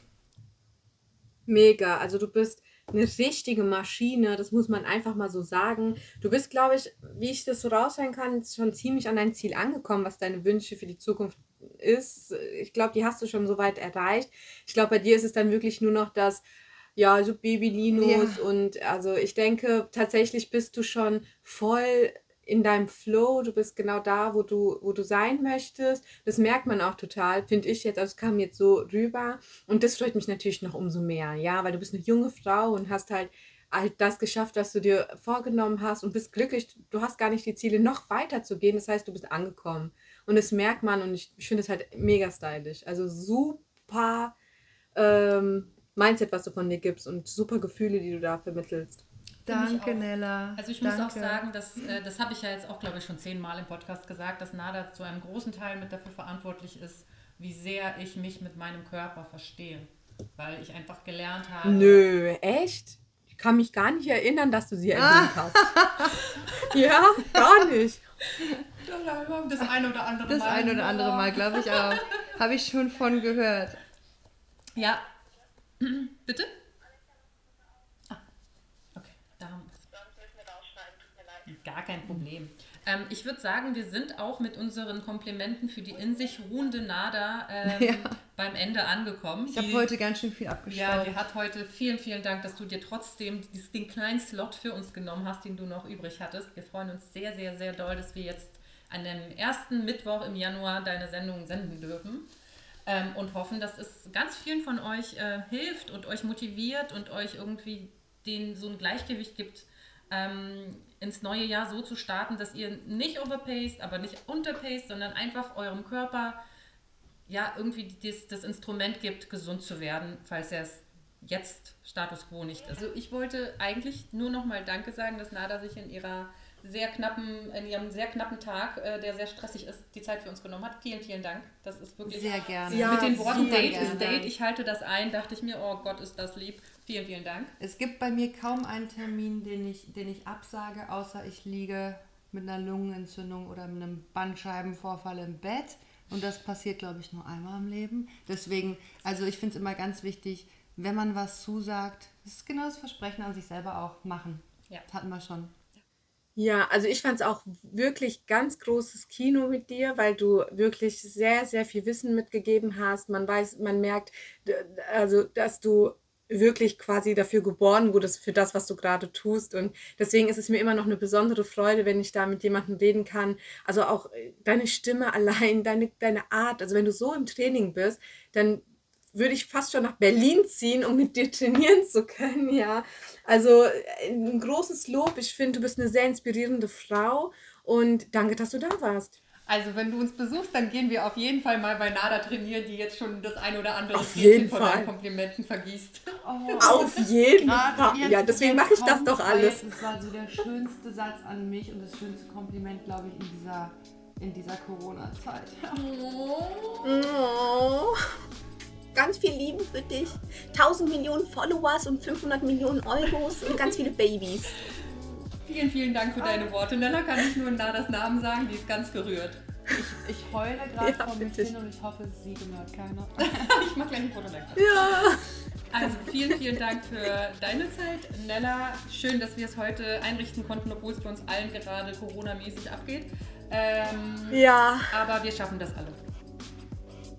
Mega. Also du bist eine richtige Maschine, das muss man einfach mal so sagen. Du bist, glaube ich, wie ich das so raushören kann, schon ziemlich an dein Ziel angekommen, was deine Wünsche für die Zukunft ist. Ich glaube, die hast du schon so weit erreicht. Ich glaube, bei dir ist es dann wirklich nur noch das, ja, so Babylinos Ja. und also ich denke, tatsächlich bist du schon voll in deinem Flow, du bist genau da, wo du, wo du sein möchtest. Das merkt man auch total, finde ich jetzt, also es kam jetzt so rüber. Und das freut mich natürlich noch umso mehr, ja, weil du bist eine junge Frau und hast halt halt das geschafft, was du dir vorgenommen hast und bist glücklich. Du hast gar nicht die Ziele, noch weiter zu gehen. Das heißt, du bist angekommen. Und das merkt man und ich, ich finde es halt mega stylisch. Also super ähm, Mindset, was du von dir gibst und super Gefühle, die du da vermittelst. Danke, auch. Nella. Also ich muss Danke. auch sagen, dass, äh, das habe ich ja jetzt auch, glaube ich, schon zehnmal im Podcast gesagt, dass Nada zu einem großen Teil mit dafür verantwortlich ist, wie sehr ich mich mit meinem Körper verstehe. Weil ich einfach gelernt habe. Nö, echt? Ich kann mich gar nicht erinnern, dass du sie erwähnt hast. ja, gar nicht. Das eine oder andere Das Mal. ein oder andere. Mal, glaube ich auch. Habe ich schon von gehört. Ja. Bitte? Ah, okay, da haben wir es. Gar kein Problem. Ähm, ich würde sagen, wir sind auch mit unseren Komplimenten für die in sich ruhende Nada ähm, Ja. beim Ende angekommen. Ich habe heute ganz schön viel Ja, abgestaubt. die hat heute vielen, vielen Dank, dass du dir trotzdem den kleinen Slot für uns genommen hast, den du noch übrig hattest. Wir freuen uns sehr, sehr, sehr doll, dass wir jetzt an dem ersten Mittwoch im Januar deine Sendung senden dürfen. Ähm, und hoffen, dass es ganz vielen von euch äh, hilft und euch motiviert und euch irgendwie den, so ein Gleichgewicht gibt, ähm, ins neue Jahr so zu starten, dass ihr nicht overpaced, aber nicht unterpaced, sondern einfach eurem Körper ja irgendwie das, das Instrument gibt, gesund zu werden, falls er es jetzt Status quo nicht ist. Also ich wollte eigentlich nur noch mal Danke sagen, dass Nada sich in ihrer sehr knappen, in ihrem sehr knappen Tag, äh, der sehr stressig ist, die Zeit für uns genommen hat. Vielen, vielen Dank. Das ist wirklich Sehr gerne. Ja, mit den Worten Date gerne. ist Date. Ich halte das ein, dachte ich mir, oh Gott, ist das lieb. Vielen, vielen Dank. Es gibt bei mir kaum einen Termin, den ich, den ich absage, außer ich liege mit einer Lungenentzündung oder mit einem Bandscheibenvorfall im Bett. Und das passiert, glaube ich, nur einmal im Leben. Deswegen, also ich finde es immer ganz wichtig, wenn man was zusagt, das ist genau das Versprechen an sich selber auch machen. Ja. Das hatten wir schon. Ja, also ich fand es auch wirklich ganz großes Kino mit dir, weil du wirklich sehr, sehr viel Wissen mitgegeben hast. Man weiß, man merkt, also dass du wirklich quasi dafür geboren wurdest, für das, was du gerade tust. Und deswegen ist es mir immer noch eine besondere Freude, wenn ich da mit jemandem reden kann. Also auch äh, deine Stimme allein, deine, deine Art. Also wenn du so im Training bist, dann würde ich fast schon nach Berlin ziehen, um mit dir trainieren zu können, ja. Also äh, ein großes Lob. Ich finde, du bist eine sehr inspirierende Frau und danke, dass du da warst. Also wenn du uns besuchst, dann gehen wir auf jeden Fall mal bei Nada trainieren, die jetzt schon das ein oder andere Auf jeden von Fall. deinen Komplimenten vergießt. Auf jeden Fall. Ja, deswegen mache ich das doch alles. Es war so der schönste Satz an mich und das schönste Kompliment, glaube ich, in dieser, in dieser Corona-Zeit. Oh. Ganz viel Liebe für dich. 1000 Millionen Followers und 500 Millionen Euros und ganz viele Babys. Vielen, vielen Dank für deine Worte. Nella kann ich nur Nadas Namen sagen, die ist ganz gerührt. Ich heule gerade Ja, vor mir hin und ich hoffe, sie hört keiner. Ich mache gleich ein Foto davon. Ja. Also vielen, vielen Dank für deine Zeit, Nella. Schön, dass wir es heute einrichten konnten, obwohl es bei uns allen gerade Corona-mäßig abgeht. Ähm, Ja, aber wir schaffen das alle.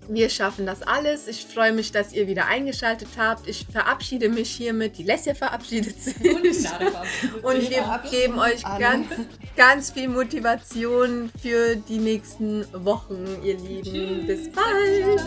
Wir schaffen das alles. Ich freue mich, dass ihr wieder eingeschaltet habt. Ich verabschiede mich hiermit. Die Leslie verabschiedet sich. Und wir geben euch ganz, ganz viel Motivation für die nächsten Wochen, ihr Lieben. Bis bald.